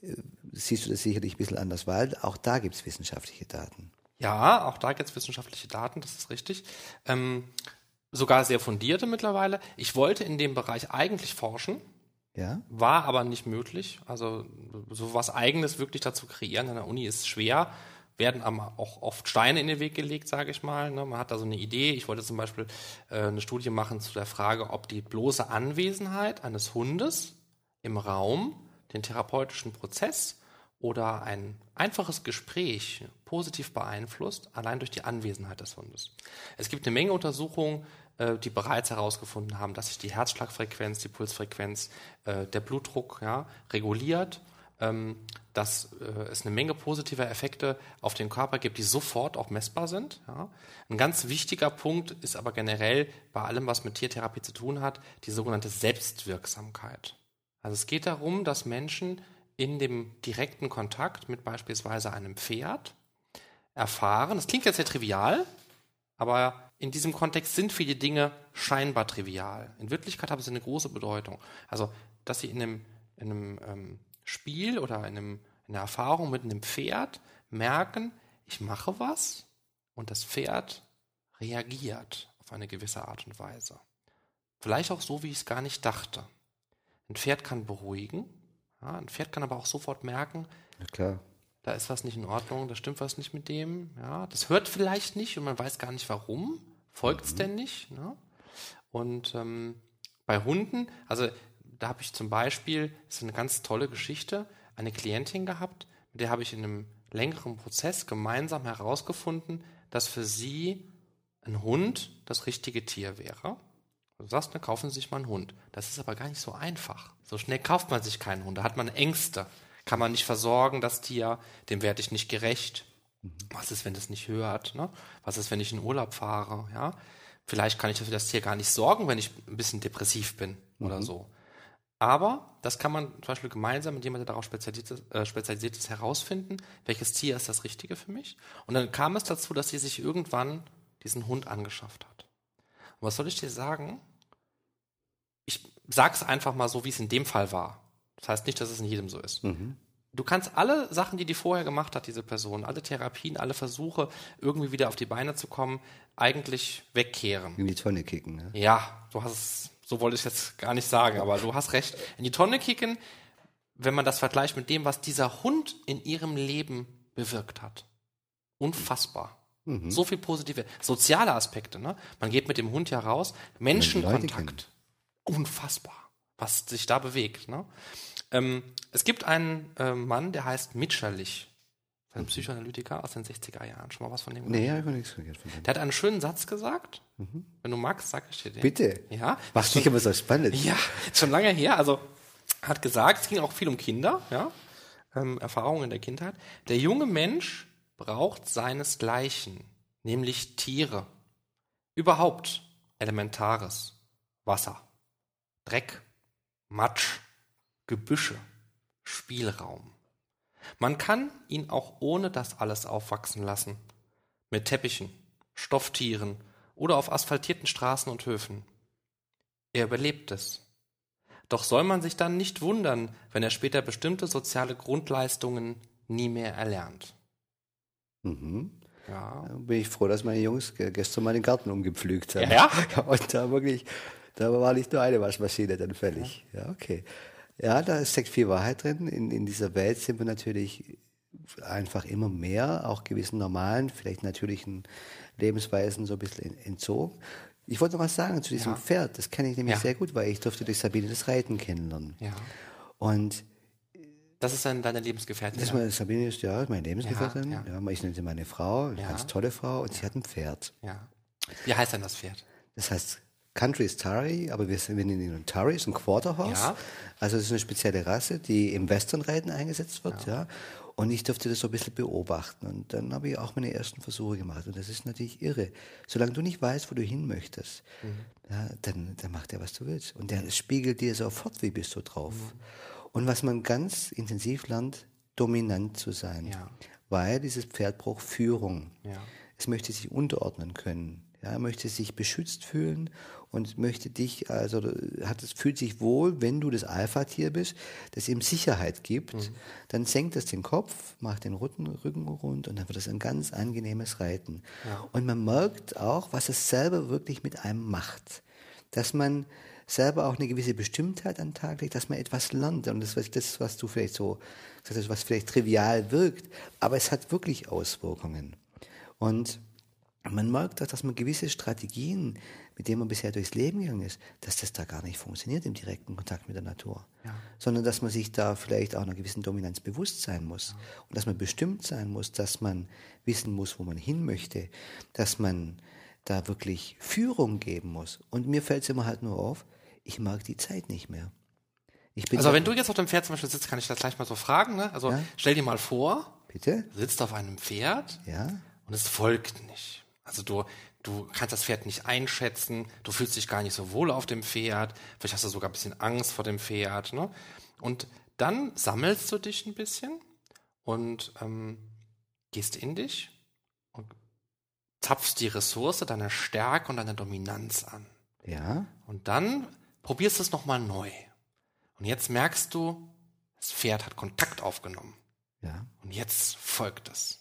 äh, siehst du das sicherlich ein bisschen anders, weil auch da gibt es wissenschaftliche Daten. Ja, auch da gibt es wissenschaftliche Daten, das ist richtig. Ähm, sogar sehr fundierte mittlerweile. Ich wollte in dem Bereich eigentlich forschen, Ja? war aber nicht möglich. Also so was Eigenes wirklich dazu kreieren an der Uni ist schwer. Werden aber auch oft Steine in den Weg gelegt, sage ich mal. Ne? Man hat da so eine Idee. Ich wollte zum Beispiel äh, eine Studie machen zu der Frage, ob die bloße Anwesenheit eines Hundes im Raum den therapeutischen Prozess oder ein einfaches Gespräch positiv beeinflusst, allein durch die Anwesenheit des Hundes. Es gibt eine Menge Untersuchungen, die bereits herausgefunden haben, dass sich die Herzschlagfrequenz, die Pulsfrequenz, äh, der Blutdruck ja, reguliert, ähm, dass äh, es eine Menge positiver Effekte auf den Körper gibt, die sofort auch messbar sind. Ja. Ein ganz wichtiger Punkt ist aber generell bei allem, was mit Tiertherapie zu tun hat, die sogenannte Selbstwirksamkeit. Also es geht darum, dass Menschen in dem direkten Kontakt mit beispielsweise einem Pferd erfahren, das klingt jetzt sehr trivial, aber in diesem Kontext sind viele Dinge scheinbar trivial. In Wirklichkeit haben sie eine große Bedeutung. Also, dass sie in einem, in einem ähm, Spiel oder in, einem, in einer Erfahrung mit einem Pferd merken, ich mache was und das Pferd reagiert auf eine gewisse Art und Weise. Vielleicht auch so, wie ich es gar nicht dachte. Ein Pferd kann beruhigen, ja, ein Pferd kann aber auch sofort merken. Da ist was nicht in Ordnung, da stimmt was nicht mit dem. Ja, das hört vielleicht nicht und man weiß gar nicht warum. Folgt es denn nicht? Ne? Und ähm, bei Hunden, also da habe ich zum Beispiel, das ist eine ganz tolle Geschichte, eine Klientin gehabt, mit der habe ich in einem längeren Prozess gemeinsam herausgefunden, dass für sie ein Hund das richtige Tier wäre. Du sagst, dann kaufen Sie sich mal einen Hund. Das ist aber gar nicht so einfach. So schnell kauft man sich keinen Hund. Da hat man Ängste. Kann man nicht versorgen, das Tier. Dem werde ich nicht gerecht. Was ist, wenn das nicht hört? Ne? Was ist, wenn ich in Urlaub fahre? Ja? Vielleicht kann ich für das Tier gar nicht sorgen, wenn ich ein bisschen depressiv bin oder so. Aber das kann man zum Beispiel gemeinsam mit jemandem, der darauf spezialisiert ist, äh, spezialisiert ist, herausfinden, welches Tier ist das Richtige für mich. Und dann kam es dazu, dass sie sich irgendwann diesen Hund angeschafft hat. Und was soll ich dir sagen? Ich sag's einfach mal so, wie es in dem Fall war. Das heißt nicht, dass es in jedem so ist. Du kannst alle Sachen, die die vorher gemacht hat, diese Person, alle Therapien, alle Versuche, irgendwie wieder auf die Beine zu kommen, eigentlich wegkehren. In die Tonne kicken. Ne? Ja, du hast es, so wollte ich es jetzt gar nicht sagen, aber du hast recht. In die Tonne kicken, wenn man das vergleicht mit dem, was dieser Hund in ihrem Leben bewirkt hat. Unfassbar. So viel positive, soziale Aspekte, ne? Man geht mit dem Hund ja raus, Menschenkontakt. Unfassbar, was sich da bewegt, ne? Ähm, es gibt einen äh, Mann, der heißt Mitscherlich. Ein Psychoanalytiker aus den 60er Jahren. Schon mal was von dem gehört? Nee, habe ich noch nichts gehört von dem. Der hat einen schönen Satz gesagt. Wenn du magst, sag ich dir den. Bitte. Ja. Was dich aber so spannend. Ja, schon lange her. Also hat gesagt, es ging auch viel um Kinder, ja, ähm, Erfahrungen in der Kindheit. Der junge Mensch braucht seinesgleichen, nämlich Tiere. Überhaupt Elementares. Wasser, Dreck, Matsch, Gebüsche, Spielraum. Man kann ihn auch ohne das alles aufwachsen lassen. Mit Teppichen, Stofftieren oder auf asphaltierten Straßen und Höfen. Er überlebt es. Doch soll man sich dann nicht wundern, wenn er später bestimmte soziale Grundleistungen nie mehr erlernt. Mhm. Ja. Da bin ich froh, dass meine Jungs ge- gestern mal den Garten umgepflügt haben. Ja? Und da wirklich, da war nicht nur eine Waschmaschine dann fällig. Ja, okay. Ja, da steckt viel Wahrheit drin. In, in dieser Welt sind wir natürlich einfach immer mehr, auch gewissen normalen, vielleicht natürlichen Lebensweisen so ein bisschen en- entzogen. Ich wollte noch was sagen zu diesem Ja. Pferd. Das kenne ich nämlich Ja. sehr gut, weil ich durfte durch Sabine das Reiten kennenlernen. Ja. Und Das ist dann deine Lebensgefährtin. das ist meine, Sabine ist ja meine Lebensgefährtin. Ja, Ja, ich nenne sie meine Frau, eine Ja. ganz tolle Frau. Und sie hat ein Pferd. ja. Wie heißt denn das Pferd? Das heißt, Country ist Tari, aber wir, wir nennen ihn Tari, ist ein Quarter Horse. Ja. Also das ist eine spezielle Rasse, die im Westernreiten eingesetzt wird, ja. Und ich durfte das so ein bisschen beobachten. Und dann habe ich auch meine ersten Versuche gemacht. Und das ist natürlich irre. Solange du nicht weißt, wo du hin möchtest, Mhm. ja, dann, dann macht er, was du willst. Und der spiegelt dir sofort, wie bist du drauf. Mhm. Und was man ganz intensiv lernt, dominant zu sein. Ja. Weil dieses Pferd braucht Führung. Ja. Es möchte sich unterordnen können. Ja, er möchte sich beschützt fühlen und möchte dich, also hat es fühlt sich wohl, wenn du das Alpha-Tier bist, das ihm Sicherheit gibt. Mhm. Dann senkt es den Kopf, macht den Rücken, Rücken rund und dann wird es ein ganz angenehmes Reiten. Ja. Und man merkt auch, was es selber wirklich mit einem macht. Dass man selber auch eine gewisse Bestimmtheit an den Tag legt, dass man etwas lernt. Und das ist das, was du vielleicht so gesagt hast, was vielleicht trivial wirkt, aber es hat wirklich Auswirkungen. Und man merkt auch, dass man gewisse Strategien, mit denen man bisher durchs Leben gegangen ist, dass das da gar nicht funktioniert im direkten Kontakt mit der Natur. Ja. Sondern dass man sich da vielleicht auch einer gewissen Dominanz bewusst sein muss. Ja. Und dass man bestimmt sein muss, dass man wissen muss, wo man hin möchte, dass man da wirklich Führung geben muss. Und mir fällt es immer halt nur auf, ich mag die Zeit nicht mehr. also wenn du jetzt auf dem Pferd zum Beispiel sitzt, kann ich das gleich mal so fragen. Ne? Also ja? stell dir mal vor, Bitte? sitzt auf einem Pferd ja? und es folgt nicht. Also du, du kannst das Pferd nicht einschätzen, du fühlst dich gar nicht so wohl auf dem Pferd, vielleicht hast du sogar ein bisschen Angst vor dem Pferd. Ne? Und dann sammelst du dich ein bisschen und ähm, gehst in dich und zapfst die Ressource deiner Stärke und deiner Dominanz an. Ja. Und dann probierst du es nochmal neu. Und jetzt merkst du, das Pferd hat Kontakt aufgenommen. Ja. Und jetzt folgt es.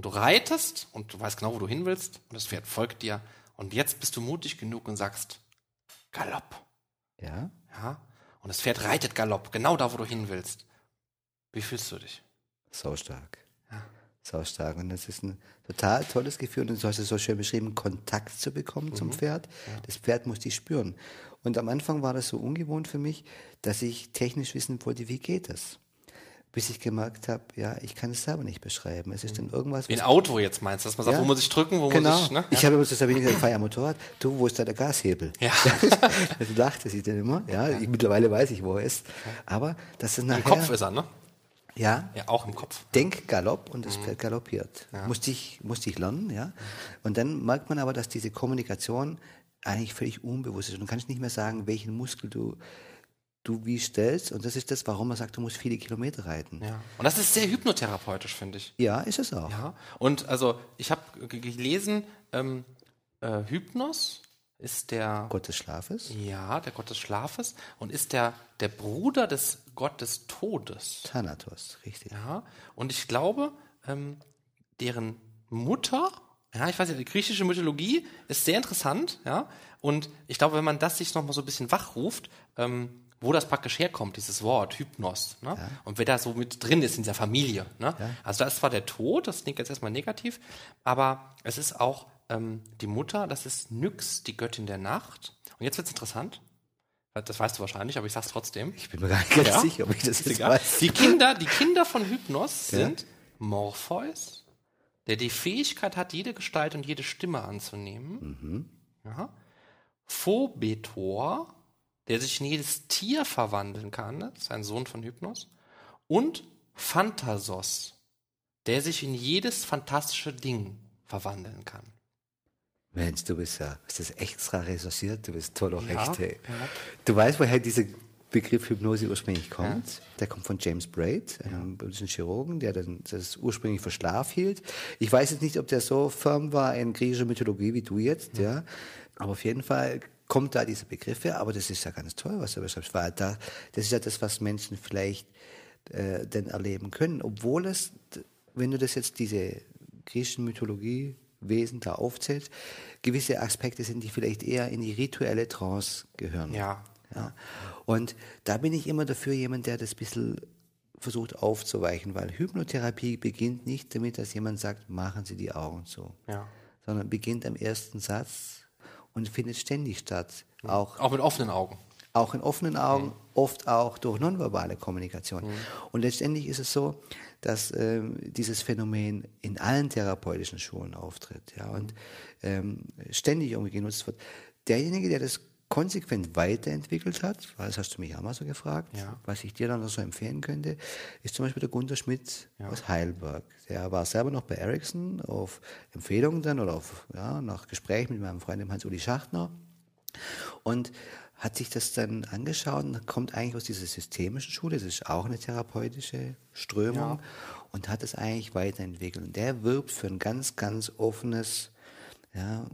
Und du reitest und du weißt genau, wo du hin willst und das Pferd folgt dir. Und jetzt bist du mutig genug und sagst Galopp. Ja. Ja. Und das Pferd reitet Galopp, genau da, wo du hin willst. Wie fühlst du dich? So stark. Ja. So stark. Und das ist ein total tolles Gefühl. Und du hast es so schön beschrieben, Kontakt zu bekommen mhm. zum Pferd. Ja. Das Pferd muss dich spüren. Und am Anfang war das so ungewohnt für mich, dass ich technisch wissen wollte, wie geht das? Bis ich gemerkt habe, ja, ich kann es selber nicht beschreiben. Es ist dann irgendwas. Wie ein Auto jetzt meinst du, dass man sagt, ja, wo muss ich drücken, wo genau. muss ich. Ne? Ich habe immer habe ich gesagt, fahr Motorrad. Du, wo ist da der Gashebel? Ja. das dachte ich dann immer. Ja. Ich, mittlerweile weiß ich, wo er ist. Aber das ist nachher. Im Kopf ist er, ne? Ja. Ja, auch im Kopf. Denkgalopp und das mhm. Pferd galoppiert. Ja. Musste ich, musste ich lernen, ja. Und dann merkt man aber, dass diese Kommunikation eigentlich völlig unbewusst ist. Und du kannst nicht mehr sagen, welchen Muskel du du wie stellst. Und das ist das, warum man sagt, du musst viele Kilometer reiten. Ja. Und das ist sehr hypnotherapeutisch, finde ich. Ja, ist es auch. Ja. Und also ich habe gelesen, ähm, äh, Hypnos ist der Gott des Schlafes. Ja, der Gott des Schlafes und ist der, der Bruder des Gott des Todes. Thanatos, richtig. Ja. Und ich glaube, ähm, deren Mutter, ja, ich weiß nicht, die griechische Mythologie ist sehr interessant, ja. Und ich glaube, wenn man das sich nochmal so ein bisschen wachruft, ähm, wo das praktisch herkommt, dieses Wort Hypnos. Ne? Ja. Und wer da so mit drin ist in dieser Familie. Ne? Ja. Also da ist zwar der Tod, das klingt jetzt erstmal negativ, aber es ist auch ähm, die Mutter, das ist Nyx, die Göttin der Nacht. Und jetzt wird es interessant. Das weißt du wahrscheinlich, aber ich sag's trotzdem. Ich bin mir gar nicht ganz ja. sicher, ob ich das jetzt weiß. Die Kinder, die Kinder von Hypnos sind Morpheus, der die Fähigkeit hat, jede Gestalt und jede Stimme anzunehmen. Mhm. Ja. Phobetor, der sich in jedes Tier verwandeln kann, ne? das ist ein Sohn von Hypnos, und Phantasos, der sich in jedes fantastische Ding verwandeln kann. Mensch, du bist ja, hast das extra recherchiert, du bist toll auch ja, echt. Hey. Ja. Du weißt, woher dieser Begriff Hypnose ursprünglich kommt. Ja. Der kommt von James Braid, einem britischen Chirurgen, der das ursprünglich für Schlaf hielt. Ich weiß jetzt nicht, ob der so firm war in griechischer Mythologie wie du jetzt, ja. Aber auf jeden Fall kommt da diese Begriffe, aber das ist ja ganz toll, was du beschreibst, weil da, das ist ja das, was Menschen vielleicht äh, denn erleben können, obwohl es, wenn du das jetzt, diese griechischen Mythologiewesen da aufzählst, gewisse Aspekte sind, die vielleicht eher in die rituelle Trance gehören. Ja. ja. Und da bin ich immer dafür jemand, der das ein bisschen versucht aufzuweichen, weil Hypnotherapie beginnt nicht damit, dass jemand sagt, machen Sie die Augen zu, ja. sondern beginnt am ersten Satz, und findet ständig statt. Auch, auch mit offenen Augen. Auch in offenen Augen, mhm. oft auch durch nonverbale Kommunikation. Mhm. Und letztendlich ist es so, dass ähm, dieses Phänomen in allen therapeutischen Schulen auftritt ja, und ähm, ständig irgendwie genutzt wird. Derjenige, der das konsequent weiterentwickelt hat, das hast du mich auch mal so gefragt, ja. was ich dir dann noch so empfehlen könnte, ist zum Beispiel der Gunter Schmidt ja. aus Heidelberg. Der war selber noch bei Ericsson auf Empfehlung dann oder auf, ja, nach Gespräch mit meinem Freund Hans-Uli Schachtner und hat sich das dann angeschaut und kommt eigentlich aus dieser systemischen Schule, das ist auch eine therapeutische Strömung ja. und hat es eigentlich weiterentwickelt. Und der wirbt für ein ganz, ganz offenes ja,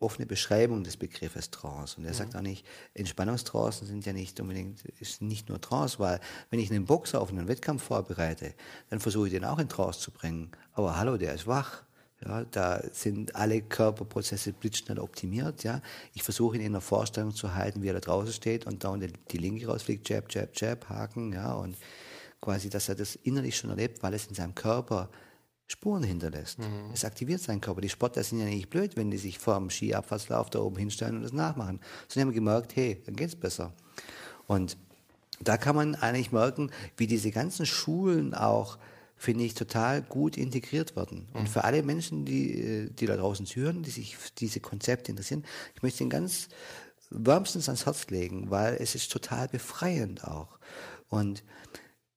offene Beschreibung des Begriffes Trance. Und er sagt auch nicht, Entspannungstrancen sind ja nicht unbedingt, ist nicht nur Trance, weil wenn ich einen Boxer auf einen Wettkampf vorbereite, dann versuche ich den auch in Trance zu bringen. Aber hallo, der ist wach. Ja, da sind alle Körperprozesse blitzschnell optimiert. Ja. Ich versuche ihn in der Vorstellung zu halten, wie er da draußen steht und da und die Linke rausfliegt, jab, jab, jab, Haken, ja, und quasi, dass er das innerlich schon erlebt, weil es in seinem Körper Spuren hinterlässt. Mhm. Es aktiviert seinen Körper. Die Sportler sind ja nicht blöd, wenn die sich vor dem Skiabfahrtslauf da oben hinstellen und das nachmachen. Sondern haben gemerkt, hey, dann geht's besser. Und da kann man eigentlich merken, wie diese ganzen Schulen auch, finde ich, total gut integriert werden. Mhm. Und für alle Menschen, die, äh, die da draußen hören, die sich für diese Konzepte interessieren, ich möchte ihnen ganz wärmstens ans Herz legen, weil es ist total befreiend auch. Und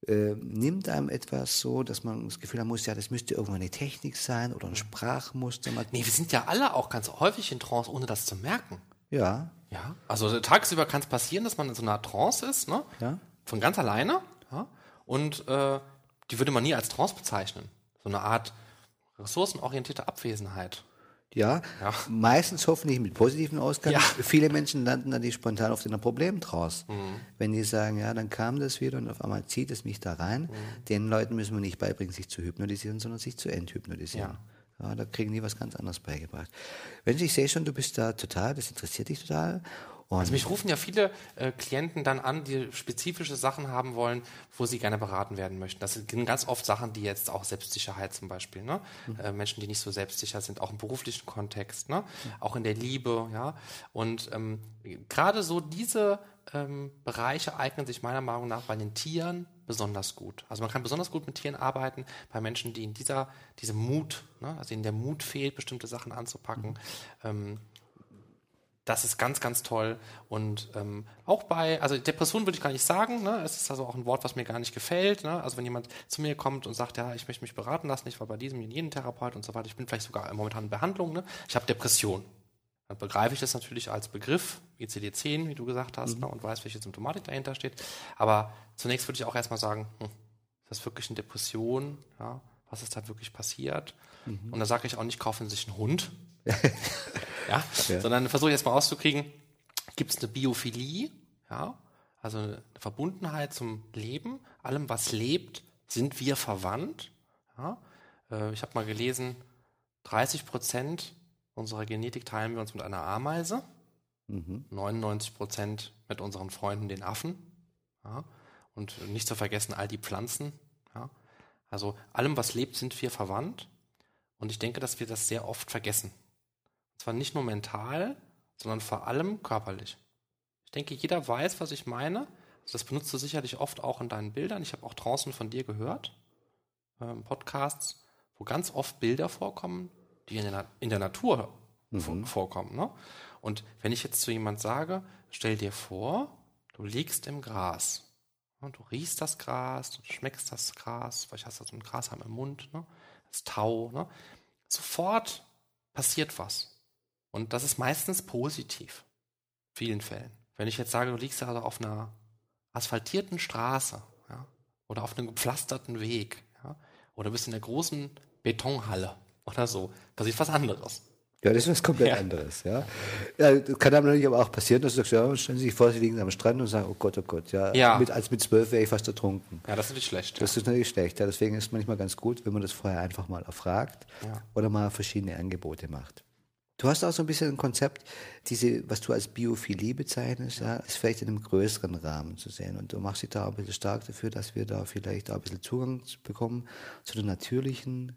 äh, nimmt einem etwas so, dass man das Gefühl haben muss, ja, das müsste irgendwann eine Technik sein oder ein Sprachmuster. Nee, wir sind ja alle auch ganz häufig in Trance, ohne das zu merken. Ja. Ja. Also tagsüber kann es passieren, dass man in so einer Trance ist, ne? Ja. Von ganz alleine. Ja? Und äh, die würde man nie als Trance bezeichnen. So eine Art ressourcenorientierte Abwesenheit. Ja, ja, meistens hoffentlich mit positiven Ausgang. Ja. Viele Menschen landen dann die spontan auf den Problem draus. Mhm. Wenn die sagen, ja, dann kam das wieder und auf einmal zieht es mich da rein. Mhm. Den Leuten müssen wir nicht beibringen, sich zu hypnotisieren, sondern sich zu enthypnotisieren. Ja. ja. da kriegen die was ganz anderes beigebracht. Wenn ich sehe schon, du bist da total, das interessiert dich total und also mich rufen ja viele äh, Klienten dann an, die spezifische Sachen haben wollen, wo sie gerne beraten werden möchten. Das sind ganz oft Sachen, die jetzt auch Selbstsicherheit zum Beispiel, ne? Mhm. Äh, Menschen, die nicht so selbstsicher sind, auch im beruflichen Kontext, ne? Mhm. auch in der Liebe, ja. Und ähm, gerade so diese ähm, Bereiche eignen sich meiner Meinung nach bei den Tieren besonders gut. Also man kann besonders gut mit Tieren arbeiten, bei Menschen, die in dieser, diesem Mut, ne, also in der Mut fehlt, bestimmte Sachen anzupacken. Mhm. Ähm, das ist ganz, ganz toll. Und ähm, auch bei, also Depression würde ich gar nicht sagen, ne? es ist also auch ein Wort, was mir gar nicht gefällt. Ne? Also wenn jemand zu mir kommt und sagt, ja, ich möchte mich beraten lassen, ich war bei diesem und jenem Therapeut und so weiter, ich bin vielleicht sogar momentan in Behandlung, ne? ich habe Depression. Dann begreife ich das natürlich als Begriff, ICD-10, wie du gesagt hast, mhm. ne? und weiß, welche Symptomatik dahinter steht. Aber zunächst würde ich auch erstmal sagen, hm, ist das wirklich eine Depression? Ja? Was ist da wirklich passiert? Mhm. Und da sage ich auch nicht, kaufen Sie sich einen Hund. ja? ja. sondern versuche jetzt mal rauszukriegen, gibt es eine Biophilie, ja, also eine Verbundenheit zum Leben, allem, was lebt, sind wir verwandt. Ja? Äh, ich habe mal gelesen, 30 Prozent unserer Genetik teilen wir uns mit einer Ameise, mhm. 99 Prozent mit unseren Freunden, den Affen. Ja? Und nicht zu vergessen all die Pflanzen. Ja? Also allem, was lebt, sind wir verwandt. Und ich denke, dass wir das sehr oft vergessen. Zwar nicht nur mental, sondern vor allem körperlich. Ich denke, jeder weiß, was ich meine. Das benutzt du sicherlich oft auch in deinen Bildern. Ich habe auch draußen von dir gehört, ähm, Podcasts, wo ganz oft Bilder vorkommen, die in der, in der Natur mhm. vorkommen. Ne? Und wenn ich jetzt zu jemand sage, stell dir vor, du liegst im Gras. Ne? Du riechst das Gras, du schmeckst das Gras, vielleicht hast du so ein Grashalm im Mund, ne? das Tau. Ne? Sofort passiert was. Und das ist meistens positiv. In vielen Fällen. Wenn ich jetzt sage, du liegst also auf einer asphaltierten Straße ja, oder auf einem gepflasterten Weg ja, oder bist in der großen Betonhalle oder so, passiert was anderes. Ja, das ist was komplett ja. anderes, ja. ja. Kann einem natürlich aber auch passieren, dass du sagst, ja, stellen Sie sich vor, Sie liegen am Strand und sagen, oh Gott, oh Gott, ja. ja. Mit, als mit zwölf wäre ich fast ertrunken. Ja, das ist natürlich schlecht. Das ist natürlich schlecht, ja. Deswegen ist es manchmal ganz gut, wenn man das vorher einfach mal erfragt oder mal verschiedene Angebote macht. Du hast auch so ein bisschen ein Konzept, diese, was du als Biophilie bezeichnest, ja, ist vielleicht in einem größeren Rahmen zu sehen. Und du machst dich da ein bisschen stark dafür, dass wir da vielleicht auch ein bisschen Zugang bekommen zu der natürlichen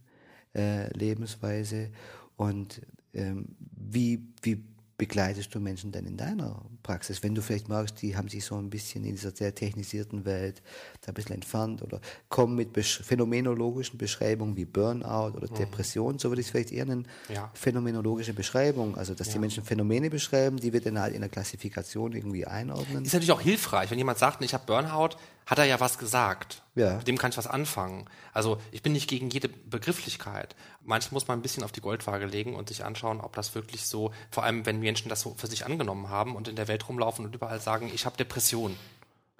äh, Lebensweise. Und ähm, wie, wie begleitest du Menschen denn in deiner Praxis? Wenn du vielleicht magst, die haben sich so ein bisschen in dieser sehr technisierten Welt da ein bisschen entfernt oder kommen mit besch phänomenologischen Beschreibungen wie Burnout oder mhm. Depression, so würde ich es vielleicht eher nennen, ja. phänomenologische Beschreibung, also dass ja. die Menschen Phänomene beschreiben, die wir dann halt in der Klassifikation irgendwie einordnen. Ist natürlich auch hilfreich, wenn jemand sagt, ich habe Burnout, hat er ja was gesagt. Ja. Mit dem kann ich was anfangen. Also ich bin nicht gegen jede Begrifflichkeit. Manchmal muss man ein bisschen auf die Goldwaage legen und sich anschauen, ob das wirklich so, vor allem wenn Menschen das so für sich angenommen haben und in der Welt rumlaufen und überall sagen, ich habe Depression.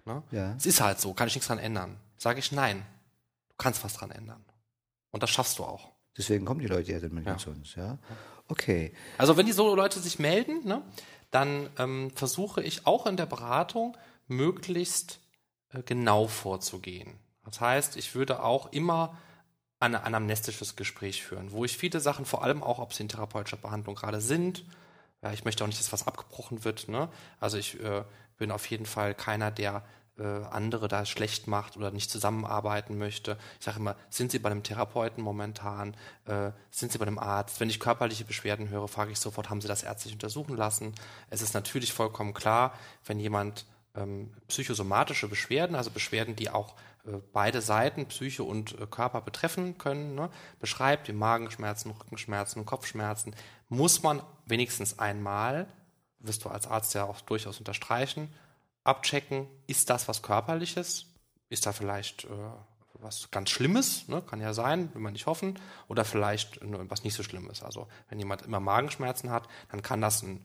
Ne? Ja. Es ist halt so, kann ich nichts dran ändern. Sage ich nein, du kannst was dran ändern. Und das schaffst du auch. Deswegen kommen die Leute ja dann mit ja. zu uns, ja. Okay. Also wenn die so Leute sich melden, ne, dann ähm, versuche ich auch in der Beratung möglichst genau vorzugehen. Das heißt, ich würde auch immer ein anamnestisches Gespräch führen, wo ich viele Sachen, vor allem auch, ob sie in therapeutischer Behandlung gerade sind, ja, ich möchte auch nicht, dass was abgebrochen wird. Ne? Also ich äh, bin auf jeden Fall keiner, der äh, andere da schlecht macht oder nicht zusammenarbeiten möchte. Ich sage immer, sind Sie bei einem Therapeuten momentan? Äh, sind Sie bei einem Arzt? Wenn ich körperliche Beschwerden höre, frage ich sofort, haben Sie das ärztlich untersuchen lassen? Es ist natürlich vollkommen klar, wenn jemand ähm, psychosomatische Beschwerden, also Beschwerden, die auch äh, beide Seiten, Psyche und äh, Körper betreffen können, ne, beschreibt, wie Magenschmerzen, Rückenschmerzen, Kopfschmerzen, muss man wenigstens einmal, wirst du als Arzt ja auch durchaus unterstreichen, abchecken, ist das was Körperliches? Ist da vielleicht äh, was ganz Schlimmes? Ne? Kann ja sein, will man nicht hoffen. Oder vielleicht was nicht so Schlimmes. Also wenn jemand immer Magenschmerzen hat, dann kann das eine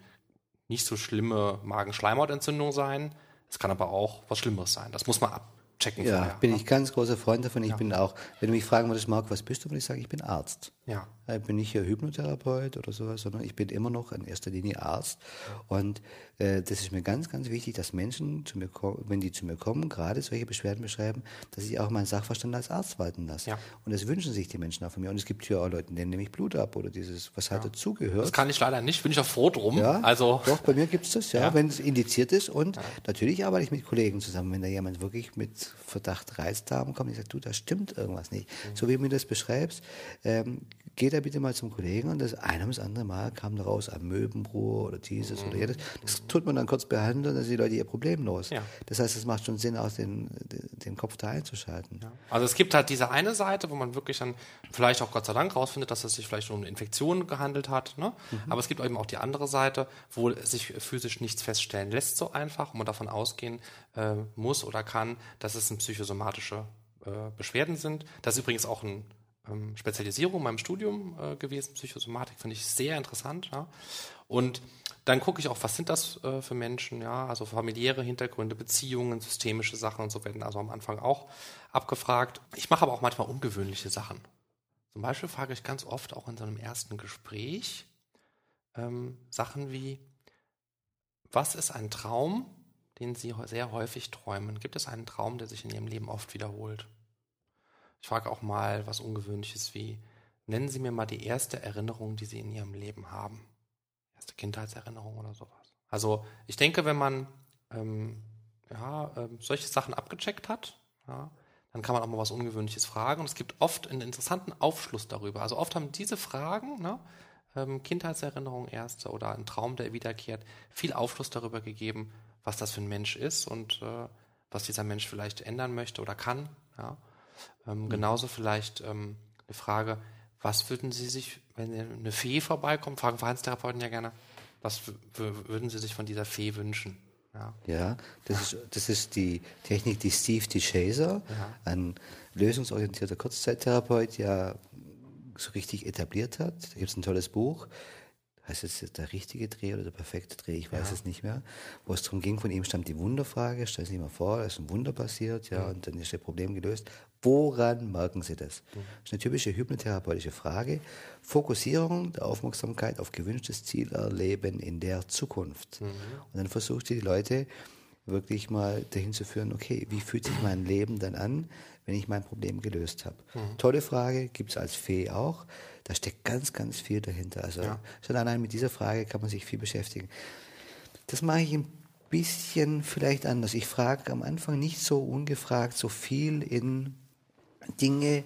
nicht so schlimme Magenschleimhautentzündung sein. Es kann aber auch was Schlimmeres sein. Das muss man abchecken. Ja, vorher, bin ne? ich ganz großer Freund davon. Ich ja. bin auch, wenn du mich fragen würdest, Marc, was bist du? Würde ich sagen, ich bin Arzt. Ja. Ich bin nicht hier Hypnotherapeut oder sowas, sondern ich bin immer noch in erster Linie Arzt. Und äh, das ist mir ganz, ganz wichtig, dass Menschen, zu mir wenn die zu mir kommen, gerade solche Beschwerden beschreiben, dass ich auch meinen Sachverstand als Arzt walten lasse. Ja. Und das wünschen sich die Menschen auch von mir. Und es gibt hier auch Leute, denen nehme ich Blut ab oder dieses, was halt ja. dazugehört. Das kann ich leider nicht, bin ich auch froh drum. Ja, also doch, bei mir gibt es das, ja, ja. wenn es indiziert ist. Und natürlich arbeite ich mit Kollegen zusammen, wenn da jemand wirklich mit Verdacht Reizdarm kommt, ich sage, du, da stimmt irgendwas nicht. Mhm. So wie du mir das beschreibst, ähm, geht er bitte mal zum Kollegen und das eine ums andere Mal kam da raus, Möbenbruch oder dieses mhm. oder jedes. Das tut man dann kurz behandeln, dann sind die Leute ihr Problem los. Ja. Das heißt, es macht schon Sinn, aus den, den Kopf da einzuschalten. Ja. Also es gibt halt diese eine Seite, wo man wirklich dann vielleicht auch Gott sei Dank rausfindet, dass es sich vielleicht um eine Infektion gehandelt hat. Ne? Mhm. Aber es gibt eben auch die andere Seite, wo sich physisch nichts feststellen lässt so einfach und man davon ausgehen äh, muss oder kann, dass es psychosomatische äh, Beschwerden sind. Das ist übrigens auch ein Spezialisierung in meinem Studium äh, gewesen. Psychosomatik finde ich sehr interessant. Ja. Und dann gucke ich auch, was sind das äh, für Menschen, ja, also familiäre Hintergründe, Beziehungen, systemische Sachen und so werden also am Anfang auch abgefragt. Ich mache aber auch manchmal ungewöhnliche Sachen. Zum Beispiel frage ich ganz oft auch in so einem ersten Gespräch ähm, Sachen wie, was ist ein Traum, den Sie sehr häufig träumen? Gibt es einen Traum, der sich in Ihrem Leben oft wiederholt? Ich frage auch mal was Ungewöhnliches wie, nennen Sie mir mal die erste Erinnerung, die Sie in Ihrem Leben haben. Erste Kindheitserinnerung oder sowas. Also ich denke, wenn man ähm, ja, ähm, solche Sachen abgecheckt hat, ja, dann kann man auch mal was Ungewöhnliches fragen. Und es gibt oft einen interessanten Aufschluss darüber. Also oft haben diese Fragen, ne, ähm, Kindheitserinnerung erste oder ein Traum, der wiederkehrt, viel Aufschluss darüber gegeben, was das für ein Mensch ist und äh, was dieser Mensch vielleicht ändern möchte oder kann. Ja. Ähm, mhm. Genauso vielleicht ähm, eine Frage, was würden Sie sich, wenn eine Fee vorbeikommt, fragen Verhaltenstherapeuten ja gerne, was würden Sie sich von dieser Fee wünschen? Ja, ja das, Ist, das ist die Technik, die Steve DeShazer, ja. ein lösungsorientierter Kurzzeittherapeut, ja so richtig etabliert hat. Da gibt es ein tolles Buch, heißt es der richtige Dreh oder der perfekte Dreh, ich weiß ja. es nicht mehr, wo es darum ging, von ihm stammt die Wunderfrage, stellen Sie sich mal vor, da ist ein Wunder passiert, ja, mhm. und dann ist das Problem gelöst. Woran merken Sie das? Das ist eine typische hypnotherapeutische Frage. Fokussierung der Aufmerksamkeit auf gewünschtes Zielerleben in der Zukunft. Mhm. Und dann versucht die Leute wirklich mal dahin zu führen, okay, wie fühlt sich mein Leben dann an, wenn ich mein Problem gelöst habe? Mhm. Tolle Frage, gibt es als Fee auch. Da steckt ganz, ganz viel dahinter. Also ja. schon allein mit dieser Frage kann man sich viel beschäftigen. Das mache ich ein bisschen vielleicht anders. Ich frage am Anfang nicht so ungefragt so viel in Dinge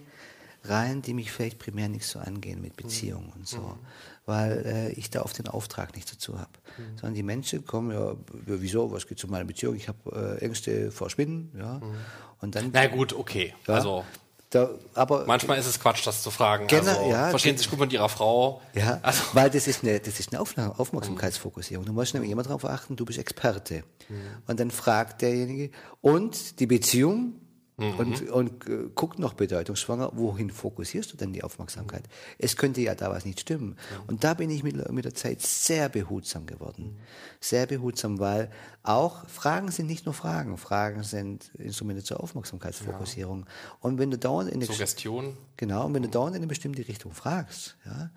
rein, die mich vielleicht primär nicht so angehen mit Beziehungen mhm. und so. Weil äh, ich da oft den Auftrag nicht dazu habe. Mhm. Sondern die Menschen kommen, ja, wieso, was geht zu meiner Beziehung? Ich habe äh, Ängste vor Spinnen, ja. Mhm. Und dann. Na gut, okay. Ja, also da, aber Manchmal ist es Quatsch, das zu fragen. Genau, also, ja, verstehen Sie sich gut mit Ihrer Frau? Ja, also. weil das ist eine, das ist eine Aufmerksamkeitsfokussierung. Du musst nämlich immer darauf achten, du bist Experte. Mhm. Und dann fragt derjenige, und die Beziehung, Mhm. Und, und äh, guck noch bedeutungsschwanger, wohin fokussierst du denn die Aufmerksamkeit? Mhm. Es könnte ja da was nicht stimmen. Mhm. Und da bin ich mit, mit der Zeit sehr behutsam geworden. Mhm. Sehr behutsam, weil auch Fragen sind nicht nur Fragen. Fragen sind Instrumente zur Aufmerksamkeitsfokussierung. Ja. Und wenn du dauernd in eine Suggestion. Genau, und wenn du dauernd in eine bestimmte Richtung fragst, ja,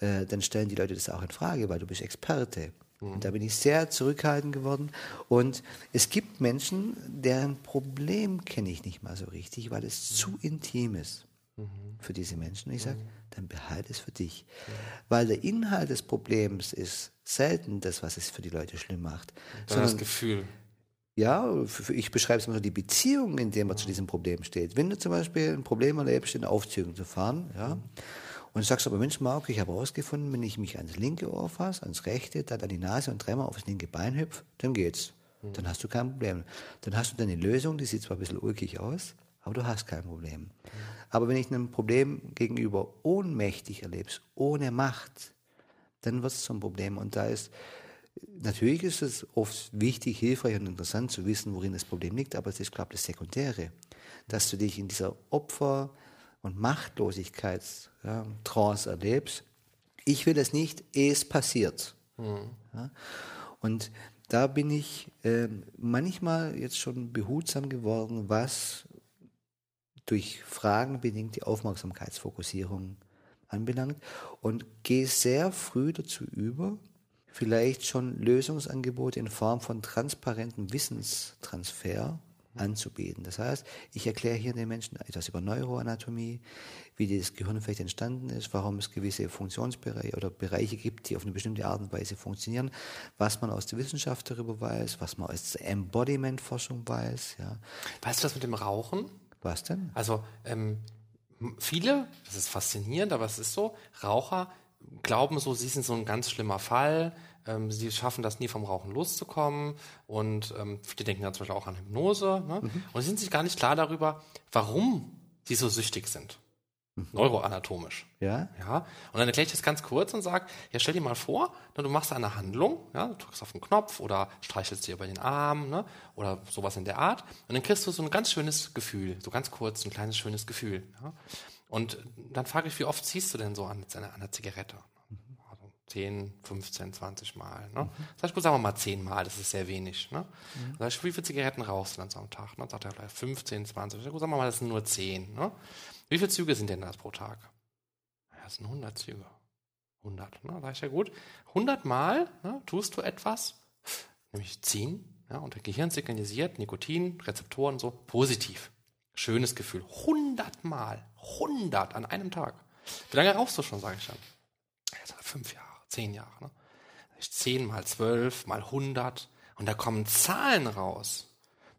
äh, dann stellen die Leute das auch in Frage, weil du bist Experte. Und da bin ich sehr zurückhaltend geworden. Und es gibt Menschen, deren Problem kenne ich nicht mal so richtig, weil es zu intim ist für diese Menschen. Ich sage, dann behalte es für dich. Weil der Inhalt des Problems ist selten das, was es für die Leute schlimm macht. Sondern das Gefühl. Ja, ich beschreibe es mal so, die Beziehung, in der man zu diesem Problem steht. Wenn du zum Beispiel ein Problem erlebst, in Aufzügen zu fahren, ja, und du sagst aber, Mensch, Marco, ich habe herausgefunden, wenn ich mich ans linke Ohr fasse, ans rechte, dann an die Nase und dreimal aufs linke Bein hüpfe, dann geht's. Mhm. Dann hast du kein Problem. Dann hast du deine Lösung, die sieht zwar ein bisschen ulkig aus, aber du hast kein Problem. Mhm. Aber wenn ich einem Problem gegenüber ohnmächtig erlebst, ohne Macht, dann wird es zum Problem. Und da ist, natürlich ist es oft wichtig, hilfreich und interessant zu wissen, worin das Problem liegt, aber es ist, glaube ich, das Sekundäre, dass du dich in dieser Opfer- und Machtlosigkeitstrance ja, erlebst. Ich will es nicht, ehe es passiert. Mhm. Ja? Und da bin ich äh, manchmal jetzt schon behutsam geworden, was durch Fragen bedingt die Aufmerksamkeitsfokussierung anbelangt und gehe sehr früh dazu über, vielleicht schon Lösungsangebote in Form von transparentem Wissenstransfer anzubieten. Das heißt, ich erkläre hier den Menschen etwas über Neuroanatomie, wie das Gehirn vielleicht entstanden ist, warum es gewisse Funktionsbereiche oder Bereiche gibt, die auf eine bestimmte Art und Weise funktionieren, was man aus der Wissenschaft darüber weiß, was man aus der Embodiment-Forschung weiß. Ja. Weißt du das mit dem Rauchen? Was denn? Also ähm, viele, das ist faszinierend, aber es ist so, Raucher glauben so, sie sind so ein ganz schlimmer Fall, ähm, sie schaffen das nie vom Rauchen loszukommen und ähm, viele denken dann zum Beispiel auch an Hypnose ne? mhm. und sie sind sich gar nicht klar darüber, warum sie so süchtig sind. Mhm. Neuroanatomisch. Ja. Ja. Und dann erkläre ich das ganz kurz und sage, ja, stell dir mal vor, ne, du machst eine Handlung, ja, du drückst auf den Knopf oder streichelst dir über den Arm, ne, oder sowas in der Art. Und dann kriegst du so ein ganz schönes Gefühl, so ganz kurz, ein kleines schönes Gefühl. Ja. Und dann frage ich, wie oft ziehst du denn so an, an der Zigarette? 10, 15, 20 Mal. Ne? Mhm. Das heißt, sagen wir mal 10 Mal, das ist sehr wenig. Ne? Mhm. Das heißt, wie viele Zigaretten rauchst du dann so am Tag? Ne? Dann sagt er vielleicht 15, 20. Sagen wir mal, das sind nur 10. Ne? Wie viele Züge sind denn das pro Tag? Ja, das sind 100 Züge. 100, ne? das ist ja gut. 100 Mal ne, tust du etwas, nämlich ziehen, ja, und der Gehirn signalisiert Nikotin, Rezeptoren so positiv. Schönes Gefühl. 100 Mal. 100 an einem Tag. Wie lange rauchst du schon, sage ich dann? Ja, fünf Jahre zehn Jahre. Ne? Zehn mal zwölf mal hundert und da kommen Zahlen raus.